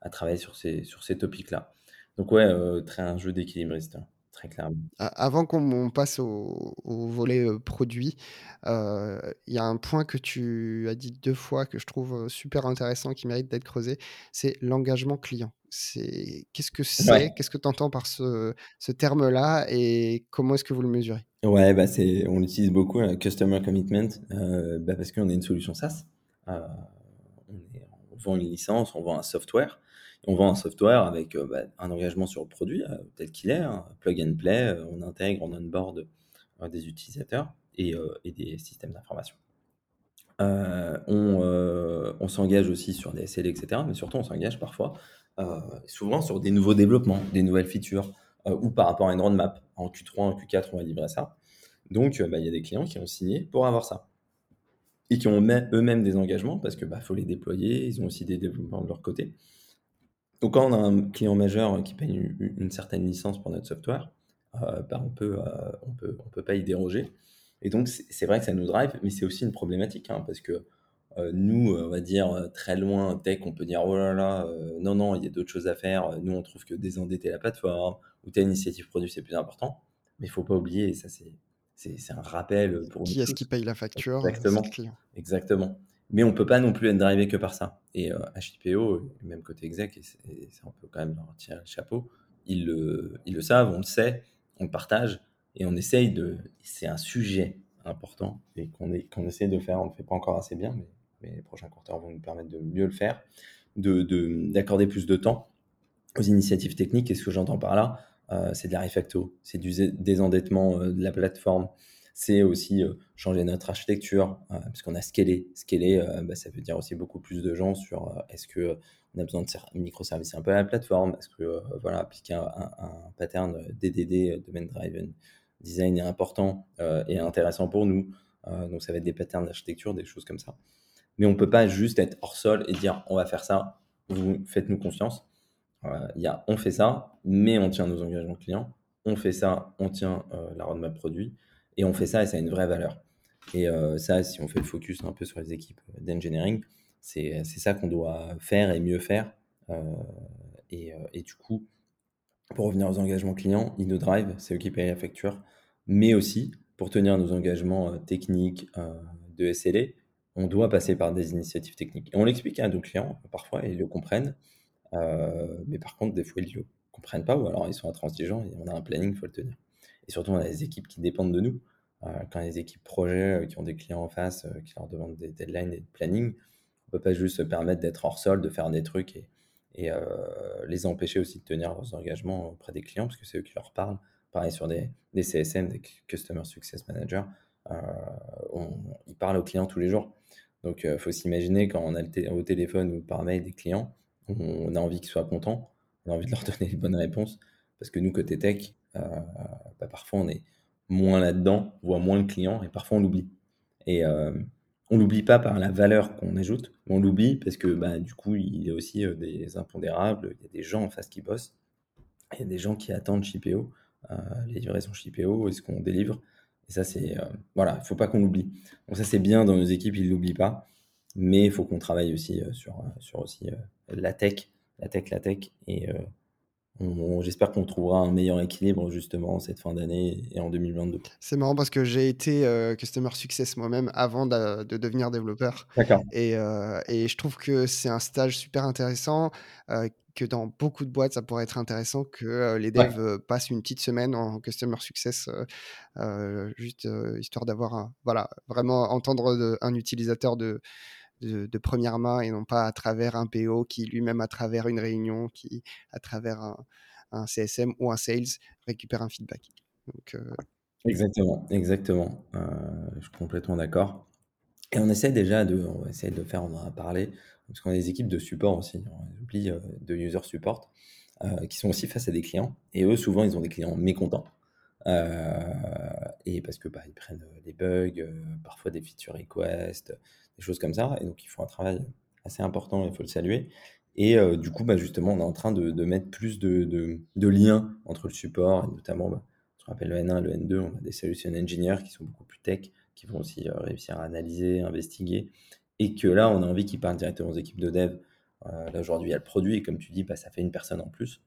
à travailler sur ces, sur ces topics-là? Donc ouais, euh, très, un jeu d'équilibriste, hein, très clairement. Avant qu'on passe au, volet euh, produit, il y a un point que tu as dit deux fois que je trouve super intéressant, qui mérite d'être creusé, c'est l'engagement client. C'est qu'est-ce que c'est Qu'est-ce que tu entends par ce, ce terme-là et comment est-ce que vous le mesurez? Ouais, bah c'est, on l'utilise beaucoup, Customer Commitment, bah parce qu'on est une solution SaaS vend une licence, on vend un software. On vend un software avec euh, bah, un engagement sur le produit euh, tel qu'il est, hein. plug and play, euh, on intègre, on onboard des utilisateurs et, des systèmes d'information. on, s'engage aussi sur des SLA, etc. Mais surtout, on s'engage parfois, souvent sur des nouveaux développements, des nouvelles features, ou par rapport à une roadmap. En Q3, en Q4, on va livrer ça. Donc, bah, il y a des clients qui ont signé pour avoir ça et qui ont eux-mêmes des engagements parce que bah, faut les déployer, ils ont aussi des développements de leur côté. Donc quand on a un client majeur qui paye une, certaine licence pour notre software, euh, bah, on peut, euh, on peut, on peut pas y déroger. Et donc, c'est vrai que ça nous drive, mais c'est aussi une problématique, hein, parce que euh, nous, on va dire très loin, tech, on peut dire oh là là, non, non, il y a d'autres choses à faire. Nous, on trouve que désendetter la plateforme ou telle initiative produit, c'est plus important. Mais il faut pas oublier, et ça, c'est c'est un rappel pour Qui est-ce qui paye la facture Exactement. Exactement. Mais on peut pas non plus être drivé que par ça. Et HIPO, même côté exec, et, ça on peut quand même leur tirer le chapeau, ils le, ils le savent, on le sait, on le partage, et on essaye de. C'est un sujet important et qu'on qu'on essaie de faire. On ne le fait pas encore assez bien, mais, mais les prochains quarters vont nous permettre de mieux le faire, d'accorder de, plus de temps aux initiatives techniques. Et ce que j'entends par là, euh, c'est de la refacto, c'est du désendettement euh, de la plateforme, c'est aussi euh, changer notre architecture, parce qu'on a scalé. Scaler, bah, ça veut dire aussi beaucoup plus de gens sur est-ce que on a besoin de microservices un peu à la plateforme, est-ce que voilà, appliquer un, un, pattern DDD, Domain Driven Design est important et intéressant pour nous. donc ça va être des patterns d'architecture, des choses comme ça. Mais on ne peut pas juste être hors sol et dire on va faire ça, vous faites-nous confiance. Il y a on fait ça, mais on tient nos engagements clients. On fait ça, on tient la roadmap produit. Et on fait ça et ça a une vraie valeur. Et ça, si on fait le focus un peu sur les équipes d'engineering, c'est ça qu'on doit faire et mieux faire. Et, et, du coup, pour revenir aux engagements clients, InnoDrive, c'est eux qui payent la facture, mais aussi pour tenir nos engagements techniques de SLA, on doit passer par des initiatives techniques. Et on l'explique à nos clients, parfois, ils le comprennent, euh, mais par contre, des fois, ils ne comprennent pas, ou alors ils sont intransigeants, et on a un planning, il faut le tenir. Et surtout, on a des équipes qui dépendent de nous. Euh, quand les équipes projets euh, qui ont des clients en face, qui leur demandent des deadlines et des plannings, on ne peut pas juste se permettre d'être hors sol, de faire des trucs et, et les empêcher aussi de tenir leurs engagements auprès des clients, parce que c'est eux qui leur parlent. Pareil sur des, des CSM, des Customer Success Manager, ils parlent aux clients tous les jours. Donc, il faut s'imaginer quand on a au téléphone ou par mail des clients, on a envie qu'ils soient contents, on a envie de leur donner les bonnes réponses, parce que nous, côté tech, euh, bah, parfois on est moins là-dedans, on voit moins le client, et parfois on l'oublie. Et euh, on l'oublie pas par la valeur qu'on ajoute, mais on l'oublie parce que bah, du coup, il y a aussi euh, des impondérables, il y a des gens en face qui bossent, il y a des gens qui attendent Chipéo, euh, les livraisons Chipéo, est-ce qu'on délivre Et ça, c'est. voilà, il ne faut pas qu'on l'oublie. Donc, ça, c'est bien dans nos équipes, ils ne l'oublient pas, mais il faut qu'on travaille aussi sur, sur aussi la tech, la tech, la tech. Et euh, j'espère qu'on trouvera un meilleur équilibre justement cette fin d'année et en 2022. C'est marrant parce que j'ai été euh, Customer Success moi-même avant de, devenir développeur. D'accord. Et, euh, et, je trouve que c'est un stage super intéressant. que dans beaucoup de boîtes, ça pourrait être intéressant que les devs passent une petite semaine en Customer Success, juste histoire d'avoir voilà, vraiment entendre un utilisateur de, de, première main et non pas à travers un PO qui lui-même à travers une réunion, qui à travers un, CSM ou un sales récupère un feedback. Euh, Exactement, exactement. Euh, je suis complètement d'accord. Et on essaie déjà de, on de faire, on en a parlé, parce qu'on a des équipes de support aussi, on oublie euh, de user support, qui sont aussi face à des clients. Et eux, souvent, ils ont des clients mécontents. Et parce que bah, ils prennent des bugs, parfois des feature requests, des choses comme ça. Et donc, ils font un travail assez important, il faut le saluer. Et euh, du coup, bah, justement, on est en train de, mettre plus de, liens entre le support, et notamment, bah, ce qu'on appelle le N1 et le N2, on a des solution engineers qui sont beaucoup plus tech, qui vont aussi euh, réussir à analyser, investiguer, et que là, on a envie qu'ils parlent directement aux équipes de dev. Euh, là, aujourd'hui, il y a le produit, et comme tu dis, bah, ça fait une personne en plus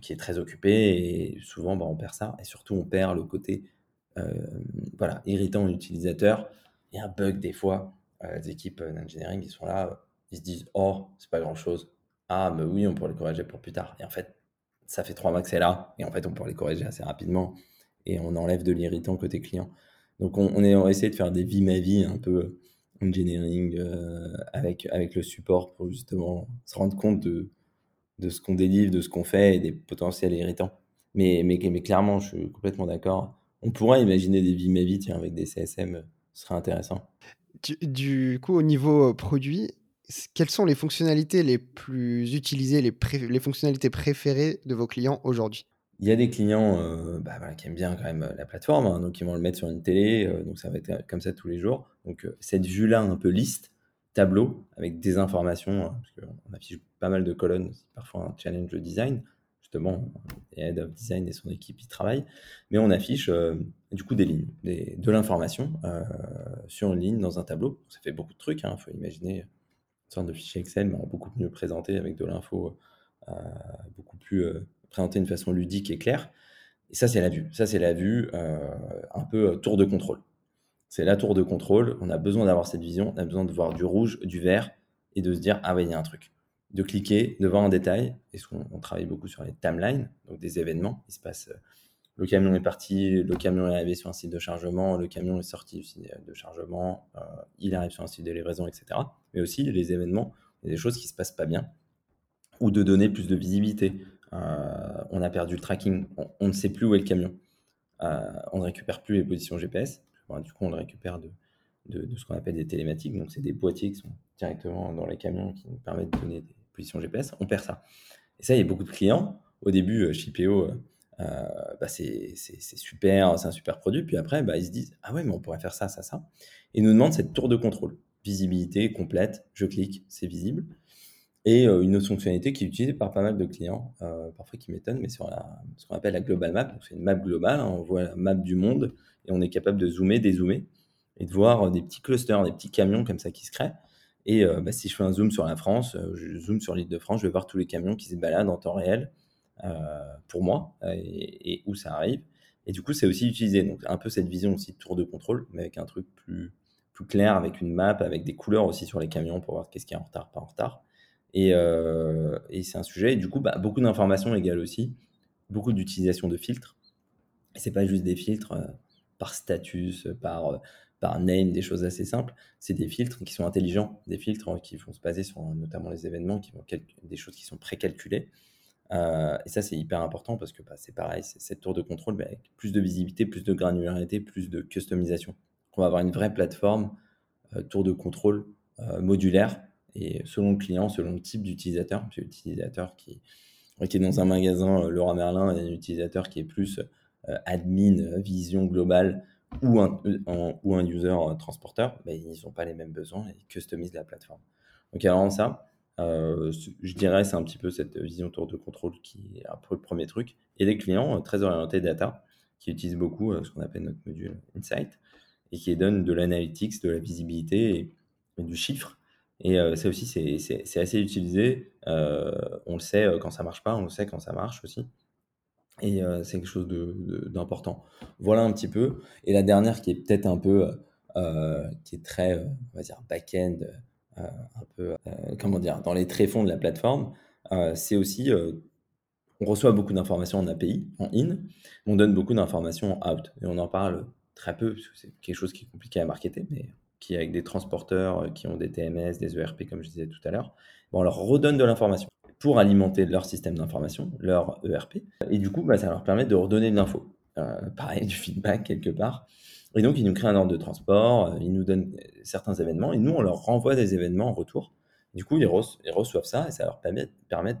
qui est très occupée, et souvent, bah, on perd ça, et surtout, on perd le côté voilà, irritant utilisateur. Il y a un bug des fois, les équipes d'engineering, ils sont là, ils se disent Oh, c'est pas grand chose. Ah, mais oui, on pourrait les corriger pour plus tard. Et en fait, ça fait trois mois que c'est là, et en fait, on pourrait les corriger assez rapidement, et on enlève de l'irritant côté client. Donc, on, est, on va essayer de faire des vies ma vie un peu engineering euh, avec, avec le support pour justement se rendre compte de, de ce qu'on délivre, de ce qu'on fait et des potentiels irritants. Mais, mais, mais clairement, je suis complètement d'accord. On pourrait imaginer des vies ma vie tiens, avec des CSM, ce serait intéressant. Du, coup, au niveau produit, quelles sont les fonctionnalités les plus utilisées, les, les fonctionnalités préférées de vos clients aujourd'hui? Il y a des clients bah, qui aiment bien quand même la plateforme, hein, donc ils vont le mettre sur une télé, donc ça va être comme ça tous les jours. Donc cette vue-là un peu liste, tableau, avec des informations, hein, parce qu'on affiche pas mal de colonnes, c'est parfois un challenge de design, justement, Head of Design et son équipe y travaillent, mais on affiche du coup des lignes, de l'information sur une ligne dans un tableau. Ça fait beaucoup de trucs, il hein. faut imaginer une sorte de fichier Excel, mais beaucoup mieux présenté avec de l'info beaucoup plus présenté d'une façon ludique et claire. Et ça, c'est la vue. Ça, c'est la vue un peu tour de contrôle. C'est la tour de contrôle. On a besoin d'avoir cette vision. On a besoin de voir du rouge, du vert et de se dire ah ouais, il y a un truc. De cliquer, de voir en détail. Et on, travaille beaucoup sur les timelines, donc des événements. Il se passe. Euh, le camion est parti, le camion est arrivé sur un site de chargement, le camion est sorti du site de chargement, euh, il arrive sur un site de livraison, etc. Mais aussi les événements, des choses qui se passent pas bien, ou de donner plus de visibilité. Euh, on a perdu le tracking, on, ne sait plus où est le camion, on ne récupère plus les positions GPS du coup, on le récupère de, de, ce qu'on appelle des télématiques. Donc, c'est des boîtiers qui sont directement dans les camions qui nous permettent de donner des positions GPS. On perd ça. Et ça, il y a beaucoup de clients. Au début, euh, chez PO, euh, euh, bah, c'est super, c'est un super produit. Puis après, bah, ils se disent Ah ouais, mais on pourrait faire ça, ça, ça. Et nous demandent cette tour de contrôle. Visibilité complète, je clique, c'est visible. Et une autre fonctionnalité qui est utilisée par pas mal de clients, parfois qui m'étonne, mais sur ce qu'on appelle la global map. C'est une map globale, hein. on voit la map du monde et on est capable de zoomer, dézoomer et de voir des petits clusters, des petits camions comme ça qui se créent. Et euh, bah, si je fais un zoom sur la France, euh, je zoome sur l'île de France, je vais voir tous les camions qui se baladent en temps réel euh, pour moi et, où ça arrive. Et du coup, c'est aussi utilisé. Donc, un peu cette vision aussi de tour de contrôle, mais avec un truc plus, plus clair, avec une map, avec des couleurs aussi sur les camions pour voir qu'est-ce qui est en retard, pas en retard. Et, et c'est un sujet. Et du coup, bah, beaucoup d'informations égale aussi beaucoup d'utilisation de filtres. Et c'est pas juste des filtres par status, par, euh, par name, des choses assez simples. C'est des filtres qui sont intelligents, des filtres qui vont se baser sur notamment les événements, qui vont des choses qui sont précalculées. Euh, et ça, c'est hyper important parce que bah, c'est pareil, c'est cette tour de contrôle, mais avec plus de visibilité, plus de granularité, plus de customisation. On va avoir une vraie plateforme euh, tour de contrôle modulaire et selon le client, selon le type d'utilisateur, l'utilisateur qui, qui est dans un magasin Laurent Merlin un utilisateur qui est plus admin, euh, vision globale ou un, ou un user euh, transporteur, ben, ils n'ont pas les mêmes besoins et customisent la plateforme. Donc, alors ça, je dirais, c'est un petit peu cette vision tour de contrôle qui est un peu le premier truc. Et des clients très orientés data qui utilisent beaucoup ce qu'on appelle notre module Insight et qui donne de l'analytics, de la visibilité et, du chiffre. Et ça aussi, c'est assez utilisé. on le sait quand ça marche pas, on le sait quand ça marche aussi. Et euh, c'est quelque chose d'important. Voilà un petit peu. Et la dernière qui est peut-être un peu, euh, qui est très, euh, on va dire, back-end, un peu, comment dire, dans les tréfonds de la plateforme, c'est aussi, on reçoit beaucoup d'informations en API, en in, on donne beaucoup d'informations en out. Et on en parle très peu, parce que c'est quelque chose qui est compliqué à marketer, mais qui est avec des transporteurs qui ont des TMS, des ERP, comme je disais tout à l'heure, on leur redonne de l'information pour alimenter leur système d'information, leur ERP. Et du coup, bah, ça leur permet de redonner de l'info. Euh, pareil, du feedback quelque part. Et donc, ils nous créent un ordre de transport, euh, ils nous donnent certains événements, et nous, on leur renvoie des événements en retour. Du coup, ils, reçoivent ça, et ça leur permet,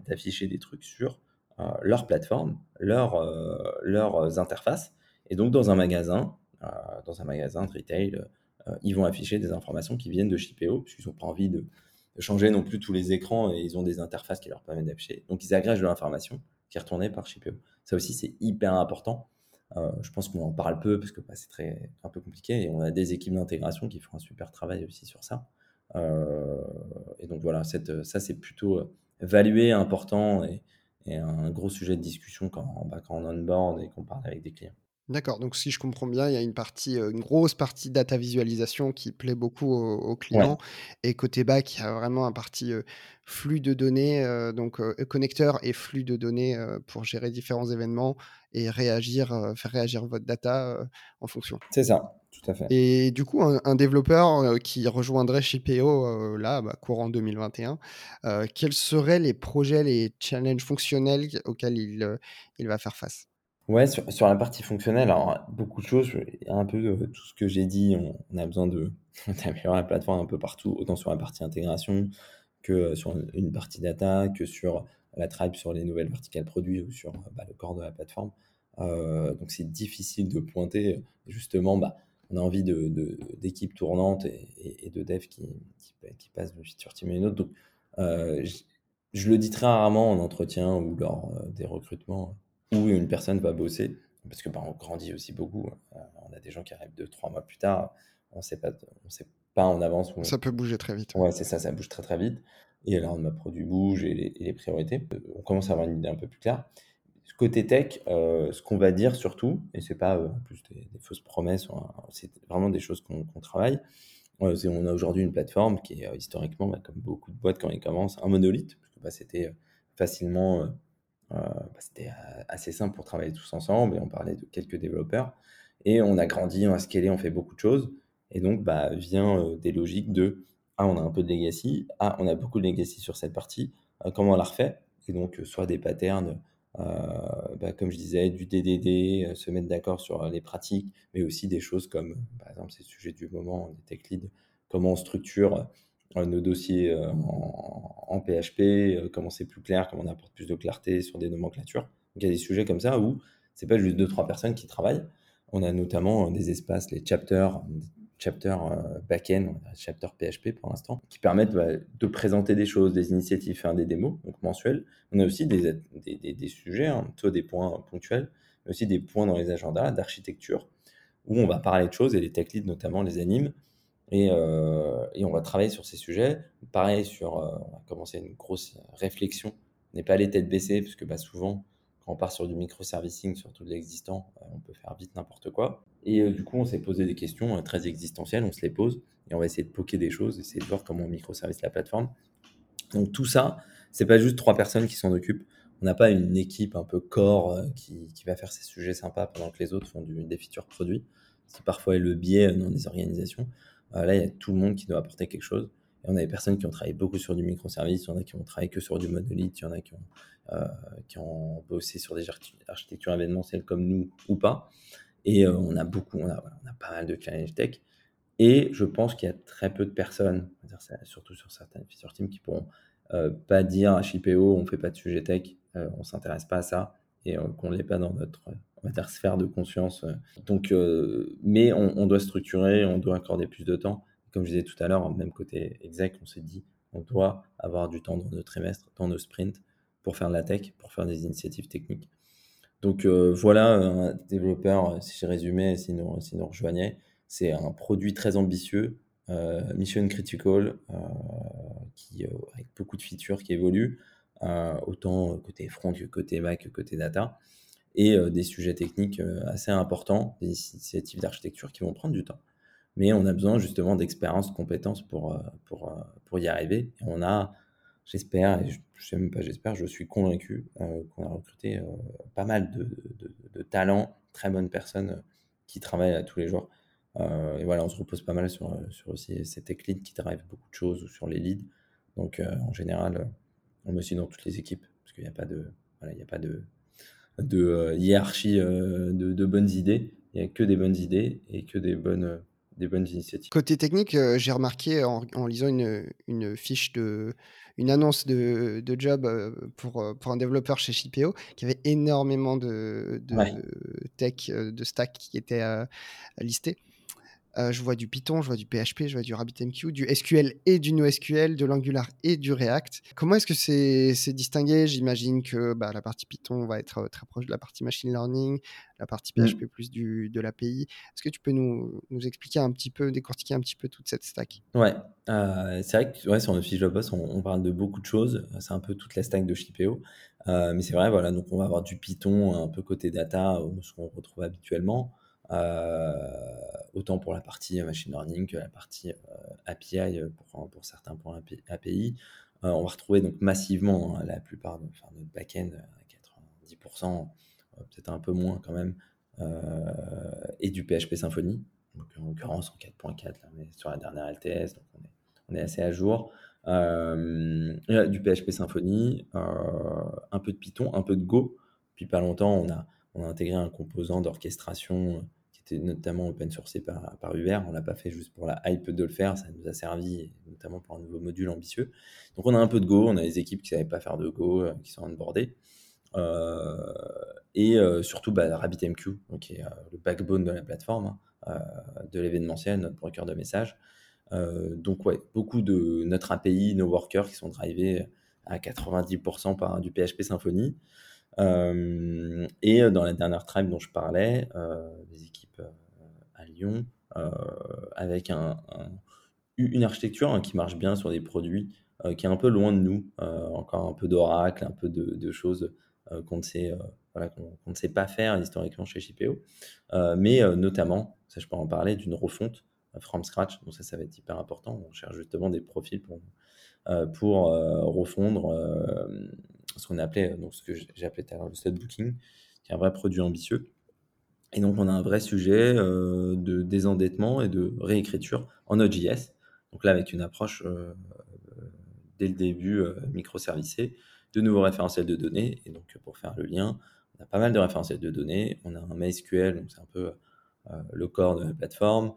d'afficher des trucs sur euh, leur plateforme, leur, leurs interfaces. Et donc, dans un magasin, dans un magasin de retail, ils vont afficher des informations qui viennent de Shipeo, puisqu'ils n'ont pas envie de, changer non plus tous les écrans et ils ont des interfaces qui leur permettent d'afficher. Donc ils agrègent de l'information qui est retournée par Shipeo. Ça aussi, c'est hyper important. Euh, je pense qu'on en parle peu parce que bah, c'est très un peu compliqué et on a des équipes d'intégration qui font un super travail aussi sur ça. Euh, et donc voilà, ça c'est plutôt euh, valué, important et, un gros sujet de discussion quand, bah, quand on onboard et qu'on parle avec des clients. D'accord, donc si je comprends bien, il y a une partie, une grosse partie data visualisation qui plaît beaucoup aux, clients. Et côté back, il y a vraiment un partie flux de données, donc connecteur et flux de données pour gérer différents événements et réagir, faire réagir votre data en fonction. C'est ça, tout à fait. Et du coup, un, développeur qui rejoindrait Shipeo là, bah, courant 2021, quels seraient les projets, les challenges fonctionnels auxquels il, il va faire face? Ouais, sur, la partie fonctionnelle, alors beaucoup de choses, un peu euh, tout ce que j'ai dit, on, a besoin d'améliorer la plateforme un peu partout, autant sur la partie intégration que euh, sur une partie data, que sur la tribe, sur les nouvelles verticales produits ou sur bah, le corps de la plateforme. Euh, donc c'est difficile de pointer, justement, bah, on a envie de, d'équipes tournantes et, de devs qui, qui, qui, passent d'une feature team à une autre. Donc je le dis très rarement en entretien ou lors des recrutements où une personne va bosser, parce que bah, on grandit aussi beaucoup. on a des gens qui arrivent deux, trois mois plus tard, on sait pas, on sait pas en avance. Ça peut bouger très vite. Ouais, c'est ça, ça bouge très très vite. Et alors, ma produit bouge et les, et les, priorités. On commence à avoir une idée un peu plus claire. Côté tech, euh, ce qu'on va dire surtout, et c'est pas euh, en plus des, fausses promesses, c'est vraiment des choses qu'on travaille. Euh, on a aujourd'hui une plateforme qui est historiquement, bah, comme beaucoup de boîtes quand ils commencent, un monolithe, parce que bah, c'était facilement, bah, c'était assez simple pour travailler tous ensemble, et on parlait de quelques développeurs. Et on a grandi, on a scalé, on fait beaucoup de choses. Et donc, bah, vient des logiques de ah, on a un peu de legacy, ah, on a beaucoup de legacy sur cette partie, comment on la refait? Et donc, soit des patterns euh, bah, comme je disais, du DDD, euh, se mettre d'accord sur euh, les pratiques, mais aussi des choses comme, par exemple, c'est le sujet du moment, des tech leads, comment on structure nos dossiers en, PHP, comment c'est plus clair, comment on apporte plus de clarté sur des nomenclatures. il y a des sujets comme ça où c'est pas juste deux trois personnes qui travaillent. On a notamment des espaces, les chapters, chapter euh, backend, chapter PHP pour l'instant, qui permettent bah, de présenter des choses, des initiatives, faire des démos, donc mensuels. On a aussi des, des, des, sujets, hein, soit des points ponctuels, mais aussi des points dans les agendas d'architecture, où on va parler de choses et les tech leads notamment les animent. Et, euh, et, on va travailler sur ces sujets. Pareil, sur, euh, on va commencer une grosse réflexion. On n'est pas les têtes baissées, parce que bah, souvent, quand on part sur du microservicing, sur tout l'existant, on peut faire vite n'importe quoi. Et euh, du coup, on s'est posé des questions euh, très existentielles, on se les pose et on va essayer de poker des choses, essayer de voir comment on microservice la plateforme. Donc tout ça, c'est pas juste trois personnes qui s'en occupent. On n'a pas une équipe un peu corps euh, qui, qui, va faire ces sujets sympas pendant que les autres font du, des features produits, ce qui parfois est le biais dans des organisations. Là, il y a tout le monde qui doit apporter quelque chose. Et on a des personnes qui ont travaillé beaucoup sur du microservice, il y en a qui ont travaillé que sur du monolith, il y en a qui ont, qui ont bossé sur des architectures événementielles comme nous ou pas. Et euh, on a beaucoup, on a, pas mal de challenge tech. Et je pense qu'il y a très peu de personnes, surtout sur certaines feature teams, qui pourront euh, pas dire à HIPO, on fait pas de sujet tech, euh, on s'intéresse pas à ça et qu'on ne l'est pas dans notre on sphère de conscience. Donc, mais on, doit structurer, on doit accorder plus de temps. Comme je disais tout à l'heure, même côté exec, on s'est dit, on doit avoir du temps dans nos trimestres, dans nos sprints, pour faire de la tech, pour faire des initiatives techniques. Donc euh, voilà, développeur, euh, si j'ai résumé, si nous, si nous c'est un produit très ambitieux, euh, mission critical, qui, avec beaucoup de features qui évoluent, autant côté front que côté Mac, que côté data, et des sujets techniques assez importants, des initiatives d'architecture qui vont prendre du temps. Mais on a besoin justement d'expérience, de compétences pour, pour, pour y arriver. Et on a j'espère, je, ne sais même pas j'espère, je suis convaincu euh, qu'on a recruté euh, pas mal de, de, talents, très bonnes personnes euh, qui travaillent tous les jours. et voilà, on se repose pas mal sur, sur aussi ces tech leads qui drive beaucoup de choses ou sur les leads. Donc en général, on me suit dans toutes les équipes parce qu'il n'y a pas de, voilà, il n'y a pas de, de hiérarchie de, de, bonnes idées. Il n'y a que des bonnes idées et que des bonnes, des bonnes initiatives. Côté technique, j'ai remarqué en, en lisant une, une, fiche de, une annonce de, de job euh, pour, euh, pour un développeur chez Shipeo qui avait énormément de, de tech, euh, de stack qui étaient listés. je vois du Python, je vois du PHP, je vois du RabbitMQ, du SQL et du NoSQL, de l'Angular et du React. Comment est-ce que c'est distingué? J'imagine que bah, la partie Python va être très proche de la partie machine learning, la partie PHP mmh. plus du, de l'API. Est-ce que tu peux nous, nous, expliquer un petit peu, décortiquer un petit peu toute cette stack? Ouais, euh, c'est vrai que ouais, sur notre fiche de poste, on, parle de beaucoup de choses. C'est un peu toute la stack de Shipeo. Euh, mais c'est vrai, voilà, donc on va avoir du Python un peu côté data, ce qu'on retrouve habituellement. Euh, autant pour la partie machine learning que la partie API pour, certains points API. on va retrouver donc massivement hein, la plupart de notre back-end à 90%, peut-être un peu moins quand même, euh, et du PHP Symfony, en l'occurrence en 4.4, mais sur la dernière LTS, donc on est, on est assez à jour. Euh, du PHP Symfony, euh, un peu de Python, un peu de Go. Puis pas longtemps, on on a intégré un composant d'orchestration qui était notamment open sourcé par, par Uber. On l'a pas fait juste pour la hype de le faire, ça nous a servi notamment pour un nouveau module ambitieux. Donc on a un peu de Go, on a des équipes qui ne savaient pas faire de Go, qui sont onboardées. Euh, et euh, surtout bah, RabbitMQ, qui est euh, le backbone de la plateforme, hein, de l'événementiel, notre broker de messages. donc ouais, beaucoup de notre API, nos workers qui sont drivés à 90% par du PHP Symfony. Et dans la dernière tribe dont je parlais, des équipes à Lyon, avec une architecture hein, qui marche bien sur des produits qui est un peu loin de nous, encore un peu d'Oracle, un peu de, choses qu'on ne sait pas faire historiquement chez JPO, mais notamment, ça je peux en parler, d'une refonte from scratch. Donc ça, ça va être hyper important. On cherche justement des profils pour, euh, pour euh, refondre euh, ce qu'on appelait, donc ce que appelé tout à l'heure le stud booking, qui est un vrai produit ambitieux. Et donc on a un vrai sujet de désendettement et de réécriture en Node.js. Donc là, avec une approche dès le début microservicée, de nouveaux référentiels de données. Et donc pour faire le lien, on a pas mal de référentiels de données. On a un MySQL, donc c'est un peu le corps de la plateforme.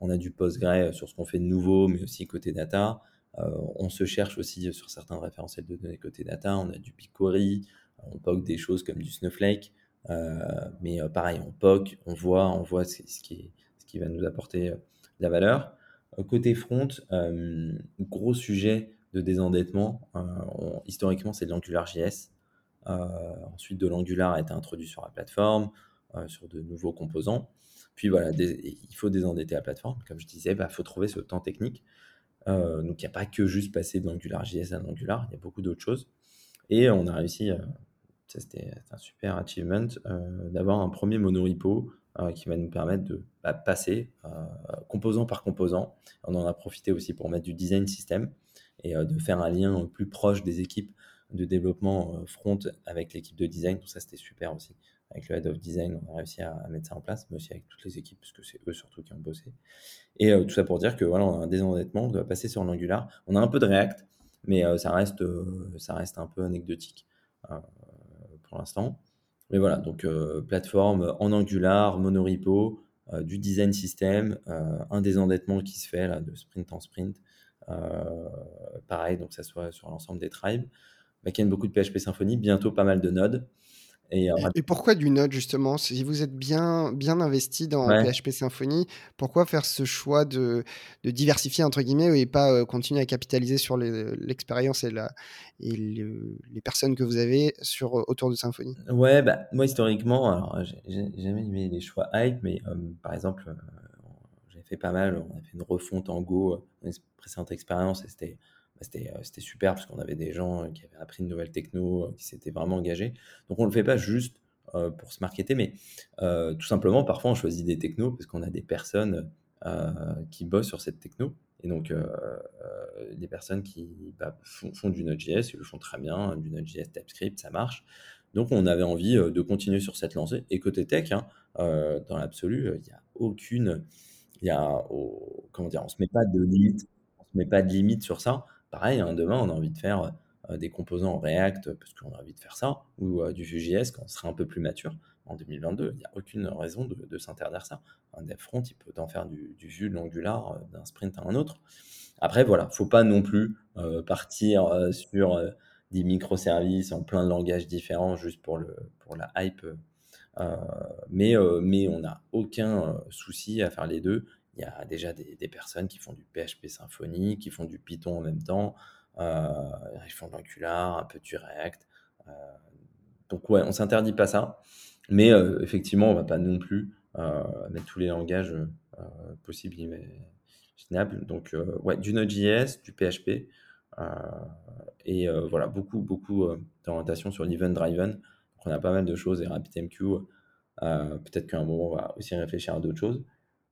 On a du Postgre sur ce qu'on fait de nouveau, mais aussi côté data. Euh, on se cherche aussi sur certains référentiels de données côté data. On a du BigQuery, on POC des choses comme du Snowflake. Euh, mais euh, pareil, on POC, on voit, on voit ce, qui, ce qui va nous apporter de la valeur. Côté front, gros sujet de désendettement. historiquement, c'est de l'AngularJS. ensuite, de l'Angular a été introduit sur la plateforme, sur de nouveaux composants. Puis voilà, il faut désendetter la plateforme. Comme je disais, il bah, faut trouver ce temps technique. Euh, donc il n'y a pas que juste passer de l'AngularJS à l'Angular, il y a beaucoup d'autres choses. Et on a réussi, euh, ça c'était un super achievement, euh, d'avoir un premier monorepo qui va nous permettre de bah, passer composant par composant. On en a profité aussi pour mettre du design system et de faire un lien plus proche des équipes de développement front avec l'équipe de design. Tout ça c'était super aussi avec le head of design, on a réussi à, mettre ça en place, mais aussi avec toutes les équipes, parce que c'est eux surtout qui ont bossé. Et euh, tout ça pour dire que voilà, on a un désendettement, on doit passer sur l'Angular. On a un peu de React, mais euh, ça, reste, euh, ça reste un peu anecdotique pour l'instant. Mais voilà, donc plateforme en Angular, monorepo, du design system, un désendettement qui se fait là, de sprint en sprint. pareil, donc ça soit sur l'ensemble des tribes. Backend, beaucoup de PHP Symfony, bientôt pas mal de nodes. Et, pourquoi du Node justement? Si vous êtes bien, bien investi dans PHP Symfony, pourquoi faire ce choix de, de diversifier entre guillemets et pas continuer à capitaliser sur l'expérience et, la, et les personnes que vous avez sur, autour de Symfony? Ouais, bah, moi historiquement, alors j'ai jamais aimé les choix hype, mais par exemple, j'ai fait pas mal, on a fait une refonte en Go, une précédente expérience et c'était euh, c'était super parce qu'on avait des gens euh, qui avaient appris une nouvelle techno, euh, qui s'étaient vraiment engagés. Donc on ne le fait pas juste pour se marketer, mais tout simplement, parfois on choisit des technos parce qu'on a des personnes qui bossent sur cette techno. Et donc, des personnes qui bah, font, du Node.js, ils le font très bien, du Node.js TypeScript, ça marche. Donc, on avait envie de continuer sur cette lancée. Et côté tech, hein, dans l'absolu, il n'y a aucune. Y a, comment dire, on ne se met pas de limite. On se met pas de limite sur ça pareil, hein, demain, on a envie de faire euh, des composants React parce qu'on a envie de faire ça, ou euh, du Vue.js quand on sera un peu plus mature en 2022. Il n'y a aucune raison de, s'interdire ça. Un dev front, il peut en faire du, Vue, de l'Angular, euh, d'un sprint à un autre. Après, voilà, faut pas non plus partir sur des microservices en plein de langages différents juste pour, le, pour la hype. mais, mais on n'a aucun souci à faire les deux. Il y a déjà des, personnes qui font du PHP Symfony, qui font du Python en même temps. Euh, ils font de l'Angular, un peu du React. Euh, donc ouais, on s'interdit pas ça. Mais euh, effectivement, on va pas non plus mettre tous les langages possibles imaginables. Donc ouais, du Node.js, du PHP. et voilà, beaucoup, beaucoup d'orientation sur l'event driven. Donc on a pas mal de choses et RabbitMQ. Peut-être qu'à un moment, on va aussi réfléchir à d'autres choses.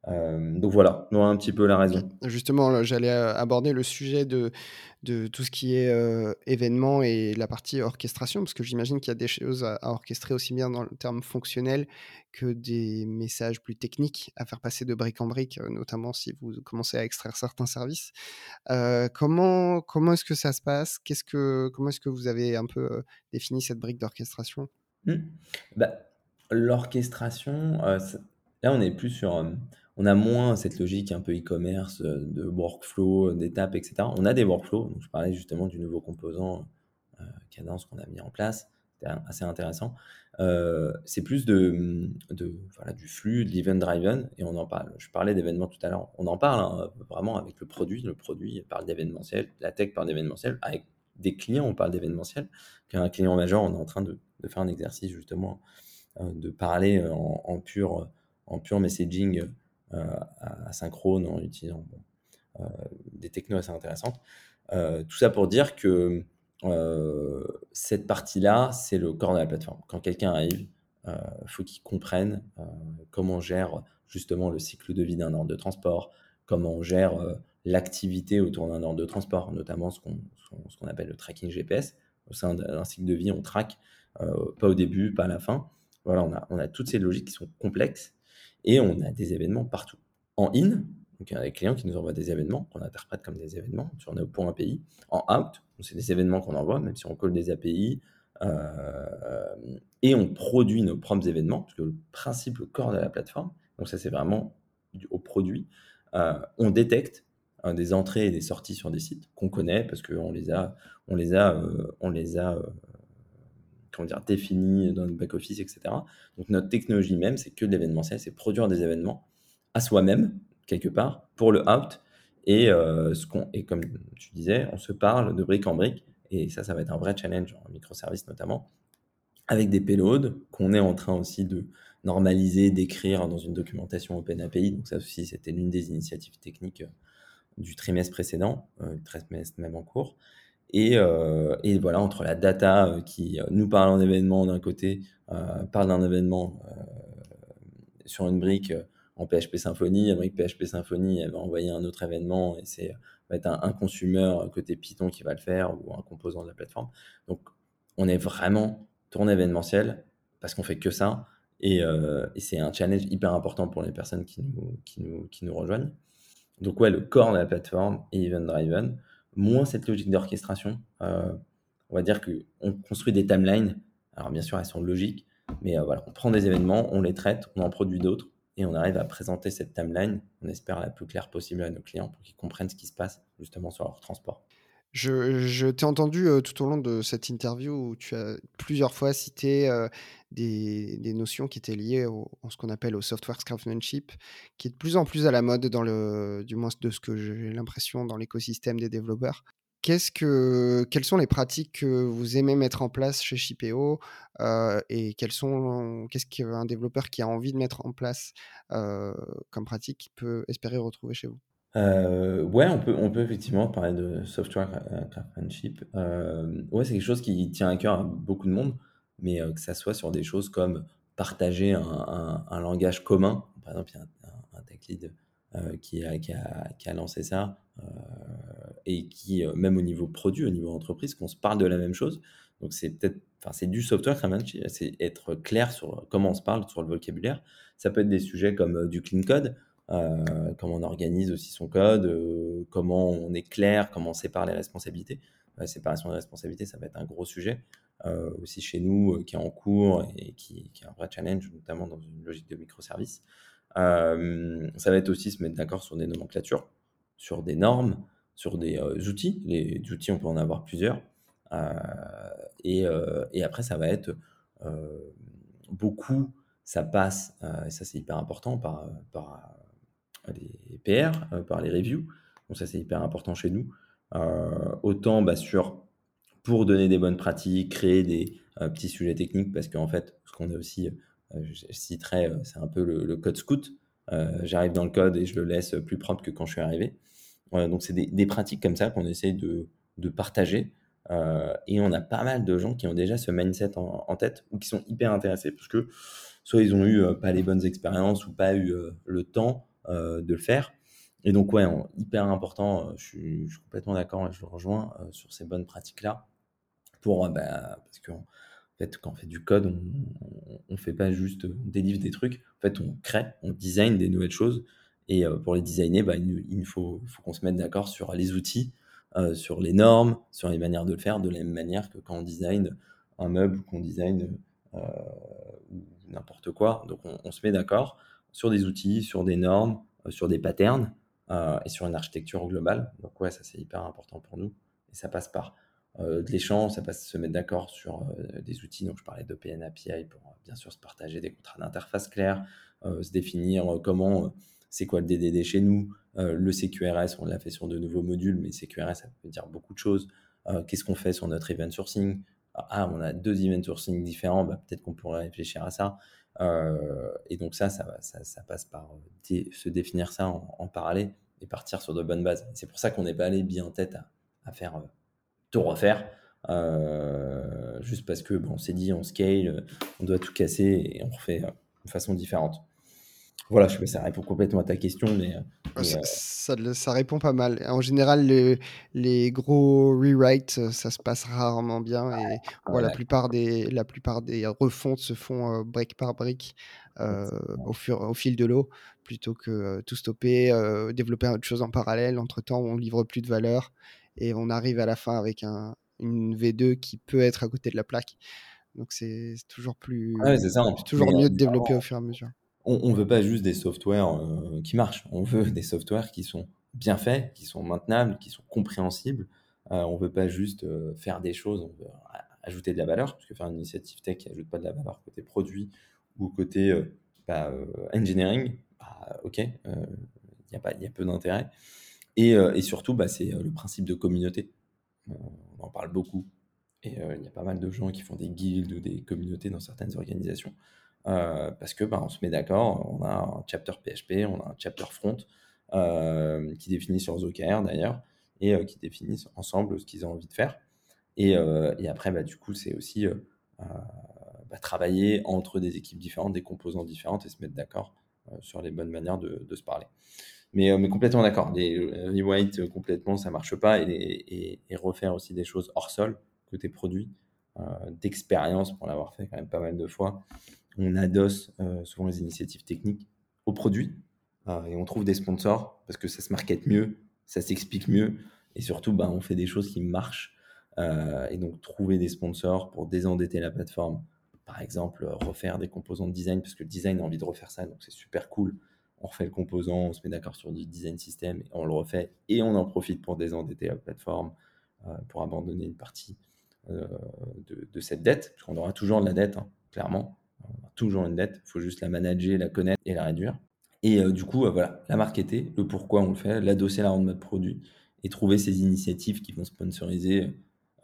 Euh, donc voilà, on a un petit peu la raison. Justement, j'allais euh, aborder le sujet de, de tout ce qui est euh, événement et la partie orchestration, parce que j'imagine qu'il y a des choses à, orchestrer aussi bien dans le terme fonctionnel que des messages plus techniques à faire passer de brique en brique, notamment si vous commencez à extraire certains services. comment comment est-ce que ça se passe? Qu'est-ce que comment est-ce que vous avez un peu défini cette brique d'orchestration? Mmh. bah, L'orchestration, là on est plus sur on a moins cette logique un peu e-commerce euh, de workflow, euh, d'étapes, etc. On a des workflows. Donc je parlais justement du nouveau composant euh, Cadence qu'on a mis en place. C'était assez intéressant. c'est plus de, voilà, du flux, de l'event driven, et on en parle. Je parlais d'événements tout à l'heure. On en parle hein, vraiment avec le produit. Le produit parle d'événementiel, la tech parle d'événementiel, avec des clients, on parle d'événementiel, qu'un client majeur, on est en train de, faire un exercice justement de parler en, pur, en pur messaging asynchrone en utilisant des technos assez intéressantes. tout ça pour dire que cette partie-là, c'est le corps de la plateforme. Quand quelqu'un arrive, il faut qu'il comprenne comment on gère justement le cycle de vie d'un ordre de transport, comment on gère l'activité autour d'un ordre de transport, notamment ce qu'on appelle le tracking GPS. Au sein d'un cycle de vie, on traque, pas au début, pas à la fin. Voilà, on a, on a toutes ces logiques qui sont complexes et on a des événements partout. En in, donc, il y a des clients qui nous envoient des événements qu'on interprète comme des événements sur nos points API. En out, c'est des événements qu'on envoie, même si on colle des API. Euh, et on produit nos propres événements, parce que le principe, le corps de la plateforme, donc ça c'est vraiment au produit, euh, on détecte euh, des entrées et des sorties sur des sites qu'on connaît parce qu'on les a, on les a, on les a comment dire, définis dans notre back-office, etc. Donc notre technologie même, c'est que de l'événementiel, c'est produire des événements à soi-même, quelque part, pour le out. Et, euh, ce qu'on, et comme tu disais, on se parle de brique en brique. Et ça, ça va être un vrai challenge en microservices notamment, avec des payloads qu'on est en train aussi de normaliser, d'écrire dans une documentation OpenAPI. Donc ça aussi, c'était l'une des initiatives techniques euh, du trimestre précédent, euh, trimestre même en cours. Et, euh, et, voilà, entre la data qui nous parle d'un événement d'un côté, parle d'un événement sur une brique en PHP Symfony. Avec PHP Symfony, elle va envoyer un autre événement et c'est va être un, un consumer côté Python qui va le faire ou un composant de la plateforme. Donc, on est vraiment tourné événementiel parce qu'on fait que ça. Et, euh, et c'est un challenge hyper important pour les personnes qui nous, qui nous, qui nous rejoignent. Donc, ouais, le corps de la plateforme est event-driven. Moins cette logique d'orchestration. Euh, on va dire qu'on construit des timelines. Alors, bien sûr, elles sont logiques, mais euh, voilà, on prend des événements, on les traite, on en produit d'autres et on arrive à présenter cette timeline, on espère la plus claire possible à nos clients pour qu'ils comprennent ce qui se passe justement sur leur transport. Je, t'ai entendu euh, tout au long de cette interview où tu as plusieurs fois cité des, notions qui étaient liées au, ce qu'on appelle au software craftsmanship, qui est de plus en plus à la mode, dans le, du moins de ce que j'ai l'impression dans l'écosystème des développeurs. Qu'est-ce que, quelles sont les pratiques que vous aimez mettre en place chez Shipeo euh, et qu'est-ce qu'un développeur qui a envie de mettre en place euh, comme pratique peut espérer retrouver chez vous? Euh, ouais, on peut, on peut effectivement parler de software craftsmanship. ouais, c'est quelque chose qui tient à cœur à beaucoup de monde, mais que ça soit sur des choses comme partager un, langage commun. Par exemple, il y a un, tech lead qui, a, qui, a, lancé ça et qui, euh, même au niveau produit, au niveau entreprise, qu'on se parle de la même chose. Donc c'est peut-être, enfin c'est du software c'est être clair sur comment on se parle, sur le vocabulaire. Ça peut être des sujets comme euh, du clean code, euh, comment on organise aussi son code, comment on est clair, comment on sépare les responsabilités. La séparation des responsabilités, ça va être un gros sujet aussi chez nous qui est en cours et qui, est un vrai challenge, notamment dans une logique de microservices. ça va être aussi se mettre d'accord sur des nomenclatures, sur des normes, sur des euh, outils. Les outils, on peut en avoir plusieurs. Euh, et, euh, et, après, ça va être beaucoup, ça passe, et ça c'est hyper important, par, par les PR, par les reviews. Donc ça c'est hyper important chez nous. autant bah, sur pour donner des bonnes pratiques, créer des petits sujets techniques, parce qu'en fait, ce qu'on a aussi, je citerai, c'est un peu le, code scout. J'arrive dans le code et je le laisse plus propre que quand je suis arrivé donc c'est des, pratiques comme ça qu'on essaie de, partager. Euh, et on a pas mal de gens qui ont déjà ce mindset en, tête ou qui sont hyper intéressés parce que soit ils ont eu euh, pas les bonnes expériences ou pas eu euh, le temps de le faire. Et donc ouais, hyper important, je suis, complètement d'accord je le rejoins sur ces bonnes pratiques-là. Pour, bah, parce qu'en fait, quand on fait du code, on ne fait pas juste, on délivre des trucs. En fait, on crée, on design des nouvelles choses. Et euh, pour les designer, bah, il, faut, faut qu'on se mette d'accord sur les outils, euh, sur les normes, sur les manières de le faire, de la même manière que quand on design un meuble, qu'on design euh, n'importe quoi. Donc on, se met d'accord sur des outils, sur des normes, sur des patterns et sur une architecture globale. Donc ouais, ça c'est hyper important pour nous. Et ça passe par de l'échange, ça passe se mettre d'accord sur des outils. Donc je parlais de PN API pour bien sûr se partager des contrats d'interface clairs, se définir comment c'est quoi le DDD chez nous, euh, le CQRS, on l'a fait sur de nouveaux modules, mais CQRS, ça peut dire beaucoup de choses. Qu'est-ce qu'on fait sur notre event sourcing? Ah, on a deux event sourcing différents, bah, peut-être qu'on pourrait réfléchir à ça. et donc ça, ça, ça, passe par se définir ça en, parallèle et partir sur de bonnes bases. C'est pour ça qu'on n'est pas allé bien en tête à faire refaire. juste parce que bon, on s'est dit on scale, on doit tout casser et on refait de façon différente. Voilà, je sais pas si ça répond complètement à ta question, mais. Euh, ça, ça, répond pas mal. En général, les, les gros rewrites, euh, ça se passe rarement bien. Et voilà, la, plupart des, la plupart des refontes se font euh, brique par brique au, fur, au fil de l'eau, plutôt que tout stopper, développer autre chose en parallèle. Entre-temps, on livre plus de valeur et on arrive à la fin avec un, une V2 qui peut être à côté de la plaque. Donc c'est toujours plus. ça. toujours mieux de développer au fur et à mesure on ne veut pas juste des softwares euh, qui marchent, on veut des softwares qui sont bien faits, qui sont maintenables, qui sont compréhensibles. Euh, on ne veut pas juste euh, faire des choses, on veut ajouter de la valeur, parce que faire une initiative tech qui n'ajoute pas de la valeur côté produit ou côté bah, engineering, bah, ok, il y, a y a peu d'intérêt. Et, surtout, bah, c'est le principe de communauté. on en parle beaucoup. Et il y a pas mal de gens qui font des guildes ou des communautés dans certaines organisations. Euh, parce que ben, on se met d'accord, on a un chapter PHP, on a un chapter front euh, qui définit sur OKR d'ailleurs et euh, qui définissent ensemble ce qu'ils ont envie de faire. Et, après, bah, du coup, c'est aussi bah, travailler entre des équipes différentes, des composants différentes et se mettre d'accord sur les bonnes manières de se parler. Mais, mais complètement d'accord. Les rewrite complètement, ça marche pas. Et, refaire aussi des choses hors sol, côté produit, d'expérience pour l'avoir fait quand même pas mal de fois on adosse euh, souvent les initiatives techniques aux produits euh, et on trouve des sponsors parce que ça se market mieux, ça s'explique mieux et surtout bah, on fait des choses qui marchent. Euh, et donc trouver des sponsors pour désendetter la plateforme, par exemple refaire des composants de design parce que le design a envie de refaire ça donc c'est super cool. On refait le composant, on se met d'accord sur du design system et on le refait et on en profite pour désendetter la plateforme, pour abandonner une partie de, cette dette, parce aura toujours de la dette, hein, clairement toujours une dette, il faut juste la manager, la connaître et la réduire. Et euh, du coup, euh, voilà, la marketer, le pourquoi on le fait, l'adosser à la roadmap produit et trouver ces initiatives qui vont sponsoriser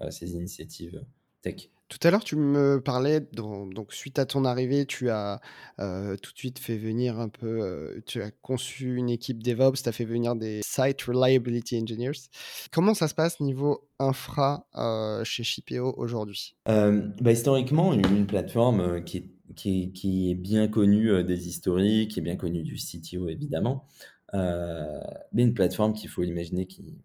euh, ces initiatives tech. Tout à l'heure, tu me parlais, donc suite à ton arrivée, tu as tout de suite fait venir un peu, tu as conçu une équipe DevOps, tu as fait venir des Site Reliability Engineers. Comment ça se passe niveau infra chez Shipeo aujourd'hui? Bah, Historiquement, une, plateforme qui est bien connu euh, des historiques, qui est bien connu du CTO évidemment, euh, mais une plateforme qu'il faut imaginer qui,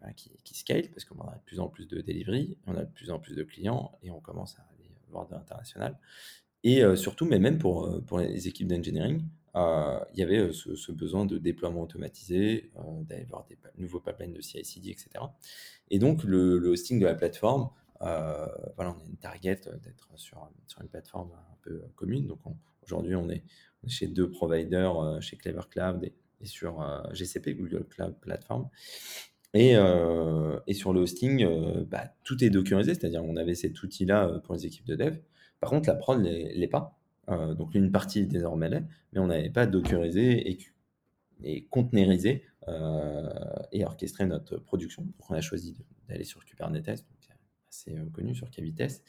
qui, scale parce qu'on a de plus en plus de delivery, on a de plus en plus de clients et on commence à aller voir de l'international. Et euh, surtout, mais même pour, pour les équipes d'engineering, il y avait ce, besoin de déploiement automatisé, d'aller voir des nouveaux pipelines de CI/CD, etc. Et donc, le, hosting de la plateforme, voilà, on a une target d'être sur, sur une plateforme commune. Donc aujourd'hui, on est, chez deux providers, euh, chez Clever Cloud et, sur euh, GCP, Google Cloud Platform. Et, euh, et, sur le hosting, bah, tout est dockerisé, c'est-à-dire on avait cet outil-là pour les équipes de dev. Par contre, la prod ne l'est pas. donc une partie désormais l'est, mais on n'avait pas dockerisé et, et et orchestré notre production. Donc on a choisi d'aller sur Kubernetes, assez connu sur KVTest,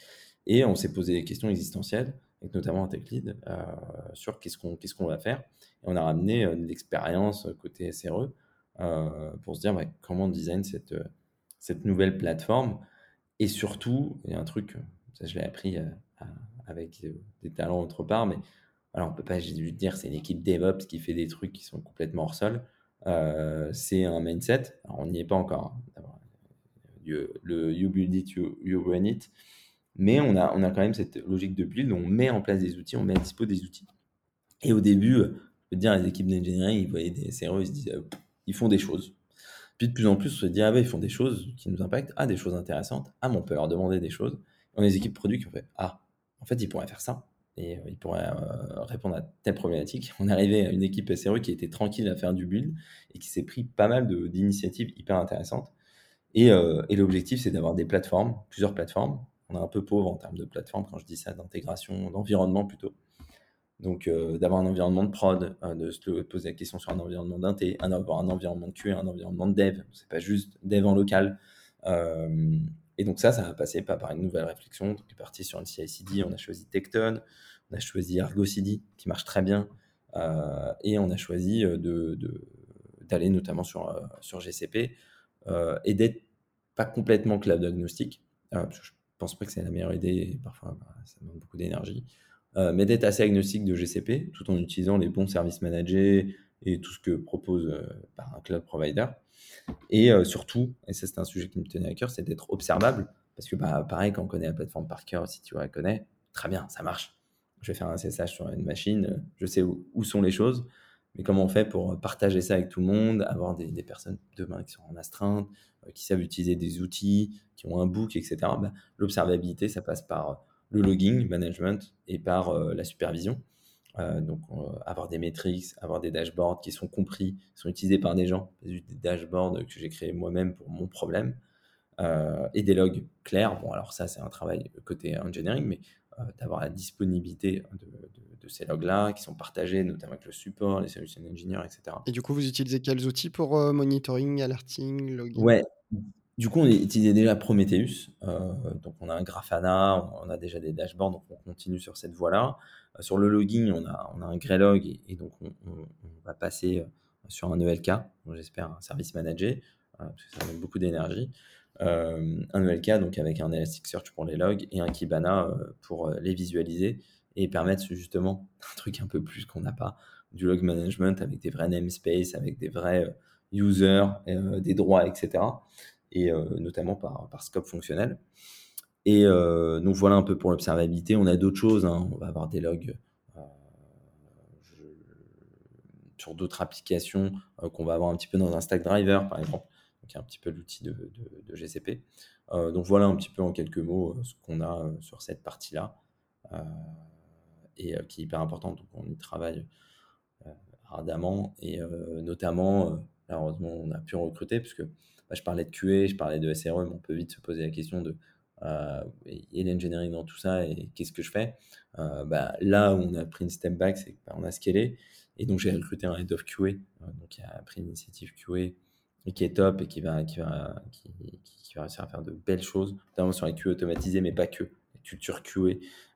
et on s'est posé des questions existentielles notamment un tech lead, euh, sur qu'est-ce qu'on qu'est-ce qu'on va faire. Et on a ramené euh, l'expérience côté SRE euh, pour se dire comment design cette, cette nouvelle plateforme. Et surtout, il y a un truc, ça je l'ai appris avec des talents autre part, mais alors on peut pas dire c'est l'équipe DevOps qui fait des trucs qui sont complètement hors sol. c'est un mindset. On n'y est pas encore. Hein, le you build it, you, you run it. Mais on a, on a quand même cette logique de build, on met en place des outils, on met à dispo des outils. Et au début, euh, je veux dire, les équipes d'engineering, ils voyaient des SRE, ils se disaient, euh, ils font des choses. Puis de plus en plus, on se dit, ah ben, ils font des choses qui nous impactent, ah, des choses intéressantes, ah, mais on peut leur demander des choses. on a des équipes produits qui ont fait, ah, en fait, ils pourraient faire ça. Et euh, ils pourraient répondre à telle problématique. On est arrivé à une équipe SRE qui était tranquille à faire du build et qui s'est pris pas mal d'initiatives hyper intéressantes. Et, et l'objectif, c'est d'avoir des plateformes, plusieurs plateformes, on est un peu pauvre en termes de plateforme quand je dis ça, d'intégration, d'environnement plutôt. Donc euh, d'avoir un environnement de prod, euh, de se poser la question sur un environnement d'inté, d'avoir un environnement de QA, un environnement de dev. C'est pas juste dev en local. Euh, Et donc ça, ça va passer par une nouvelle réflexion. Donc, on est parti sur une CI/CD, on a choisi Tecton, on a choisi Argo CD, qui marche très bien, et on a choisi d'aller notamment sur, sur GCP et d'être pas complètement cloud agnostique. je pense pas que c'est la meilleure idée, parfois bah, ça demande beaucoup d'énergie. Mais d'être assez agnostique de GCP tout en utilisant les bons services managés et tout ce que propose par un cloud provider. Et surtout, et ça c'est un sujet qui me tenait à cœur, c'est d'être observable. Parce que bah, pareil, quand on connaît la plateforme par cœur, si tu la connais, très bien, ça marche. Je vais faire un SSH sur une machine, je sais où, sont les choses, mais comment on fait pour partager ça avec tout le monde, avoir des, personnes demain qui sont en astreinte, qui savent utiliser des outils, qui ont un book, etc. Bah, l'observabilité, ça passe par le logging, management et par la supervision. Euh, donc, avoir des métriques, avoir des dashboards qui sont compris, qui sont utilisés par des gens, des dashboards que j'ai créés moi-même pour mon problème, euh, et des logs clairs. Bon, alors ça, c'est un travail côté engineering, mais euh, d'avoir la disponibilité de, ces logs-là qui sont partagés, notamment avec le support, les solutions engineers, etc. Et du coup, vous utilisez quels outils pour monitoring, alerting, logging? Ouais, du coup, on utilisait déjà Prometheus. donc, on a un Grafana, on a déjà des dashboards, donc on continue sur cette voie-là. Sur le logging, on a, un Greylog et, donc on, va passer euh, sur un ELK, j'espère un service managé, euh, parce que ça demande beaucoup d'énergie. Euh, un ELK donc avec un Elasticsearch pour les logs et un Kibana pour les visualiser et permettre justement un truc un peu plus qu'on n'a pas, du log management avec des vrais namespaces, avec des vrais users, des droits, etc. Et notamment par, scope fonctionnel. Et euh, donc voilà un peu pour l'observabilité. On a d'autres choses. Hein. On va avoir des logs euh, sur d'autres applications euh, qu'on va avoir un petit peu dans un stack driver, par exemple. Y a un petit peu l'outil de, GCP. donc voilà un petit peu en quelques mots ce qu'on a sur cette partie-là et qui est hyper importante. Donc on y travaille ardemment et notamment, malheureusement, on a pu recruter puisque bah, je parlais de QA, je parlais de SRE, mais on peut vite se poser la question de euh, et l'engineering dans tout ça et qu'est-ce que je fais euh, bah, Là où on a pris une step back, c'est qu'on a scalé et donc j'ai recruté un head of QA, euh, donc qui a pris l'initiative QA et qui est top et qui va, qui va, qui, va réussir à faire de belles choses, notamment sur les QA automatisés, mais pas que. La culture QA,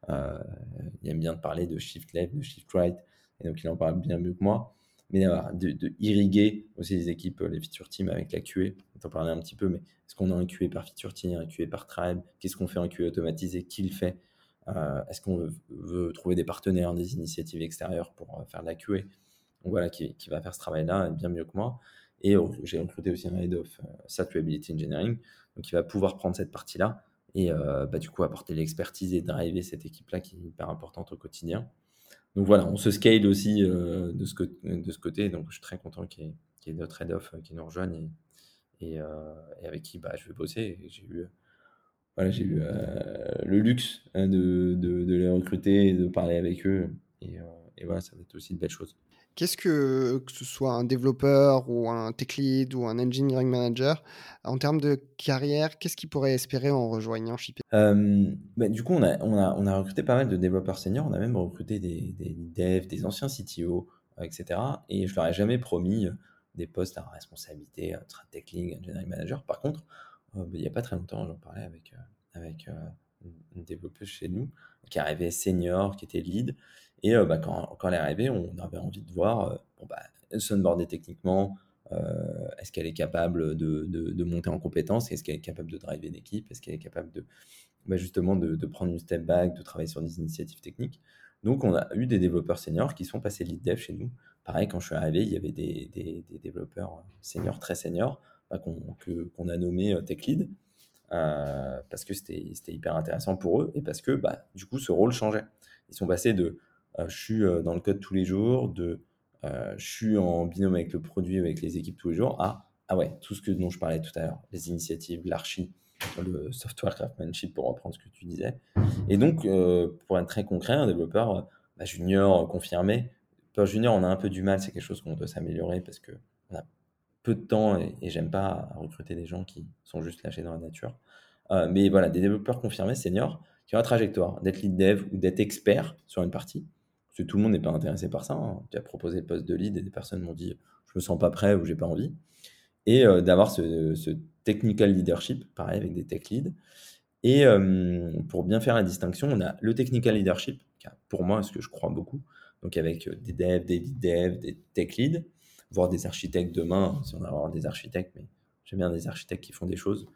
il aime bien de parler de shift left, de shift right, et donc il en parle bien mieux que moi mais de, irriguer aussi les équipes, les feature teams avec la QA. On t'en parlait un petit peu, mais est-ce qu'on a un QA par feature team, un QA par tribe? Qu'est-ce qu'on fait un QA automatisé? Qui le fait? Euh, Est-ce qu'on veut, trouver des partenaires, des initiatives extérieures pour euh, faire de la QA Donc voilà, qui, va faire ce travail-là bien mieux que moi. Et j'ai recruté aussi un head of uh, Satability Engineering, donc il va pouvoir prendre cette partie-là et bah, du coup apporter l'expertise et driver cette équipe-là qui est hyper importante au quotidien donc voilà, on se scale aussi euh, de, ce de côté. Donc je suis très content qu'il y, ait d'autres head-off euh, qui nous rejoignent et, euh, et, avec qui bah, je vais bosser. J'ai eu, voilà, eu le luxe hein, de, de, de, les recruter et de parler avec eux. Et, et voilà, ça va être aussi une belle chose. Qu'est-ce que, que ce soit un développeur ou un tech lead ou un engineering manager, en termes de carrière, qu'est-ce qu'il pourrait espérer en rejoignant Shippy euh, bah, Du coup, on a, on, a, on a, recruté pas mal de développeurs seniors, on a même recruté des, devs, des anciens CTO, etc. Et je leur ai jamais promis euh, des postes à responsabilité, tech lead, engineering manager. Par contre, euh, bah, il n'y a pas très longtemps, j'en parlais avec, avec une développeuse chez nous qui arrivait senior, qui était lead et euh, bah, quand, quand, elle est arrivée, on avait envie de voir, euh, bon, bah, techniquement, euh, est-ce qu'elle est capable de, de, monter en compétence? Est-ce qu'elle est capable de driver une équipe? Est-ce qu'elle est capable de, bah, justement de, prendre une step back, de travailler sur des initiatives techniques? Donc, on a eu des développeurs seniors qui sont passés lead dev chez nous. Pareil, quand je suis arrivé, il y avait des, développeurs seniors, très seniors, bah, qu'on a nommé tech lead. parce que c'était hyper intéressant pour eux et parce que bah, du coup ce rôle changeait. Ils sont passés de euh, je suis euh, dans le code tous les jours, de euh, je suis en binôme avec le produit, avec les équipes tous les jours, ah, ah ouais, tout ce que, dont je parlais tout à l'heure, les initiatives, l'archi, le software craftsmanship pour reprendre ce que tu disais. Et donc, pour être très concret, un développeur bah, junior confirmé, pour junior, on a un peu du mal, c'est quelque chose qu'on doit s'améliorer parce que on a peu de temps et, j'aime pas recruter des gens qui sont juste lâchés dans la nature. mais voilà, des développeurs confirmés, seniors, qui ont la trajectoire d'être lead dev ou d'être expert sur une partie, que tout le monde n'est pas intéressé par ça. Hein. Tu as proposé le poste de lead et des personnes m'ont dit je me sens pas prêt ou j'ai pas envie. Et euh, d'avoir ce, technical leadership, pareil avec des tech leads. Et pour bien faire la distinction, on a le technical leadership, qui pour moi, ce que je crois beaucoup, donc avec des devs, des lead devs, des tech leads, voire des architectes demain, si on a avoir des architectes, mais j'aime bien des architectes qui font des choses.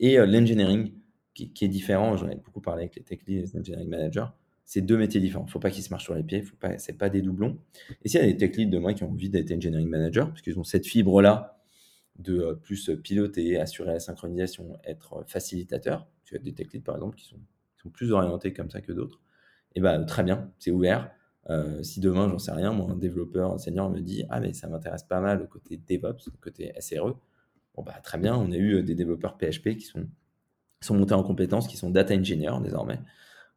et l'engineering, qui, qui, est différent, j'en ai beaucoup parlé avec les tech leads et les engineering managers, c'est deux métiers différents. Il ne faut pas qu'ils se marchent sur les pieds, faut pas, c'est pas des doublons. Et s'il y a des tech leads de moi qui ont envie d'être engineering manager, parce qu'ils ont cette fibre-là de euh, plus piloter, assurer la synchronisation, être facilitateur, tu as des tech leads par exemple qui sont, plus orientés comme ça que d'autres, et eh ben très bien, c'est ouvert. Euh, si demain, j'en sais rien, moi, un développeur, un senior me dit Ah, mais ça m'intéresse pas mal le côté DevOps, le côté SRE, bon, bah, très bien, on a eu des développeurs PHP qui sont, sont montés en compétences, qui sont data engineers désormais.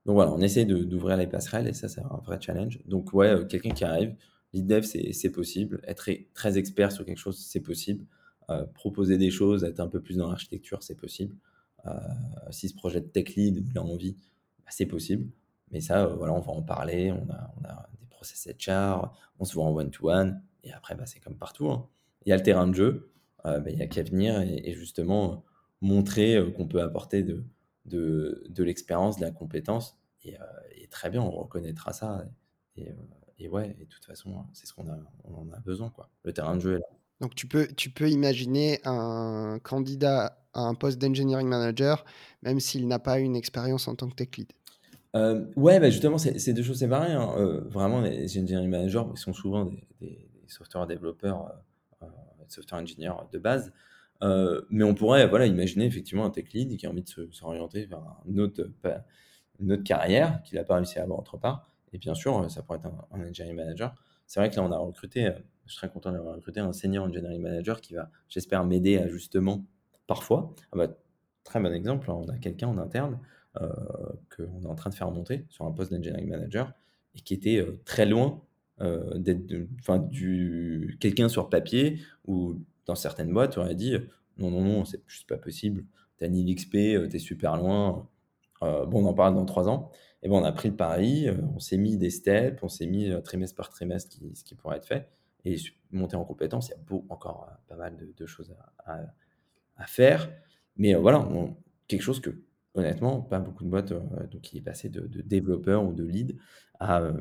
Donc voilà, on essaie d'ouvrir les passerelles et ça, c'est un vrai challenge. Donc ouais, euh, quelqu'un qui arrive, lead dev, c'est possible. Être très expert sur quelque chose, c'est possible. Euh, proposer des choses, être un peu plus dans l'architecture, c'est possible. Euh, si ce projet de tech lead, il a envie, bah, c'est possible. Mais ça, on va en parler. On a, on a des process HR, on se voit en one-to-one. et après, bah, c'est comme partout. Hein. Il y a le terrain de jeu, bah, il y a qu'à venir et, justement montrer qu'on peut apporter de, de, de l'expérience, de la compétence euh, et, très bien, on reconnaîtra ça. Et, euh, et, ouais, et de toute façon, c'est ce qu'on a, on en a besoin. Quoi. Le terrain de jeu est là. Donc tu peux, tu peux imaginer un candidat à un poste d'engineering manager, même s'il n'a pas une expérience en tant que tech lead. Euh, ouais, bah justement, c'est deux choses séparées. Hein. vraiment, les engineering managers ils sont souvent des, des, software développeurs, euh, software engineers de base. Mais on pourrait voilà, imaginer effectivement un tech lead qui a envie de s'orienter vers une autre carrière qu'il n'a pas réussi à avoir autre part. Et bien sûr, ça pourrait être un, engineering manager. C'est vrai que là, on a recruté, euh, je serais content d'avoir recruté un senior engineering manager qui va, j'espère, m'aider à justement, parfois. Ah bah, très bon exemple, hein, on a quelqu'un en interne euh, qu'on est en train de faire monter sur un poste d'engineering manager et qui était euh, très loin d'être enfin, du quelqu'un sur papier ou dans certaines boîtes on aurait dit non non non c'est juste pas possible t'as ni l'XP t'es super loin euh, bon, on en parle dans trois ans. Et bon, on a pris le pari, euh, on s'est mis des steps, on s'est mis euh, trimestre par trimestre ce qui pourrait être fait. Et monter en compétence, il y a beau, encore pas mal de, choses à, faire. Mais voilà, quelque chose que, honnêtement, pas beaucoup de boîtes, donc il est passé de, développeur ou de lead à,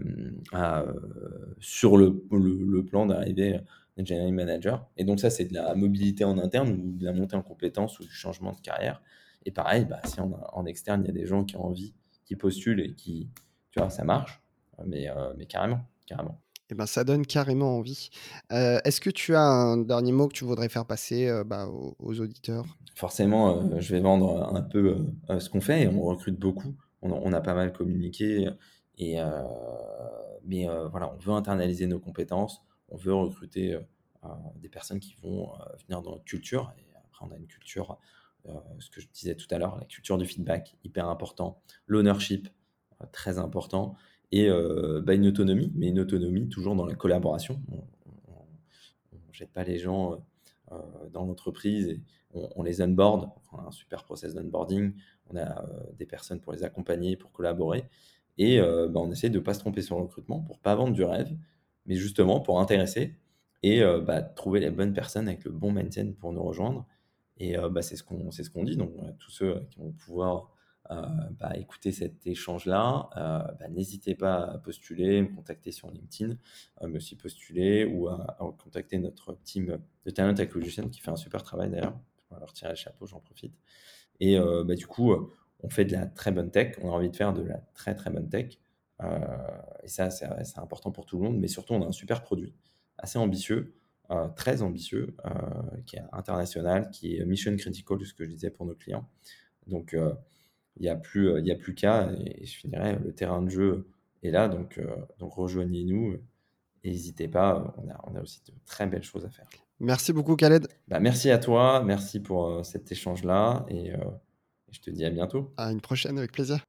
sur le, le, plan d'arriver engineering manager. Et donc ça, c'est de la mobilité en interne ou de la montée en compétence ou du changement de carrière. Et pareil, bah, si en externe, il y a des gens qui ont envie, qui postulent et qui, tu vois, ça marche. Mais, euh, mais carrément, carrément. Eh ben, ça donne carrément envie. Euh, est-ce que tu as un dernier mot que tu voudrais faire passer euh, bah, aux, auditeurs? Forcément, je vais vendre un peu ce qu'on fait et on recrute beaucoup. On, a pas mal communiqué. Et, mais voilà, on veut internaliser nos compétences. On veut recruter des personnes qui vont venir dans notre culture. Et après, on a une culture euh, ce que je disais tout à l'heure, la culture du feedback, hyper important, l'ownership, euh, très important, et euh, bah, une autonomie, mais une autonomie toujours dans la collaboration. On ne jette pas les gens dans l'entreprise et on, les onboard, on a un super process d'onboarding, on a des personnes pour les accompagner, pour collaborer, et bah, on essaie de ne pas se tromper sur le recrutement pour pas vendre du rêve, mais justement pour intéresser et bah, trouver les bonnes personnes avec le bon mindset pour nous rejoindre et euh, bah, c'est ce qu'on ce dit. Donc, tous ceux qui vont pouvoir euh, bah, écouter cet échange-là, euh, n'hésitez pas à postuler, me contacter sur LinkedIn, me aussi postuler ou à, contacter notre team de Talent Acquisition qui fait un super travail d'ailleurs. On va leur tirer le chapeau, j'en profite. Et du coup, on fait de la très bonne tech, on a envie de faire de la très très bonne tech. Et ça, c'est important pour tout le monde, mais surtout, on a un super produit, assez ambitieux. Euh, très ambitieux, euh, qui est international, qui est mission critical, ce que je disais pour nos clients. Donc, euh, il n'y a plus, il a plus qu'à, et je finirai, le terrain de jeu est là, donc, donc rejoignez-nous. N'hésitez pas, on a, on a, aussi de très belles choses à faire. Merci beaucoup, Khaled. Bah, merci à toi, merci pour cet échange-là, et je te dis à bientôt. À une prochaine, avec plaisir.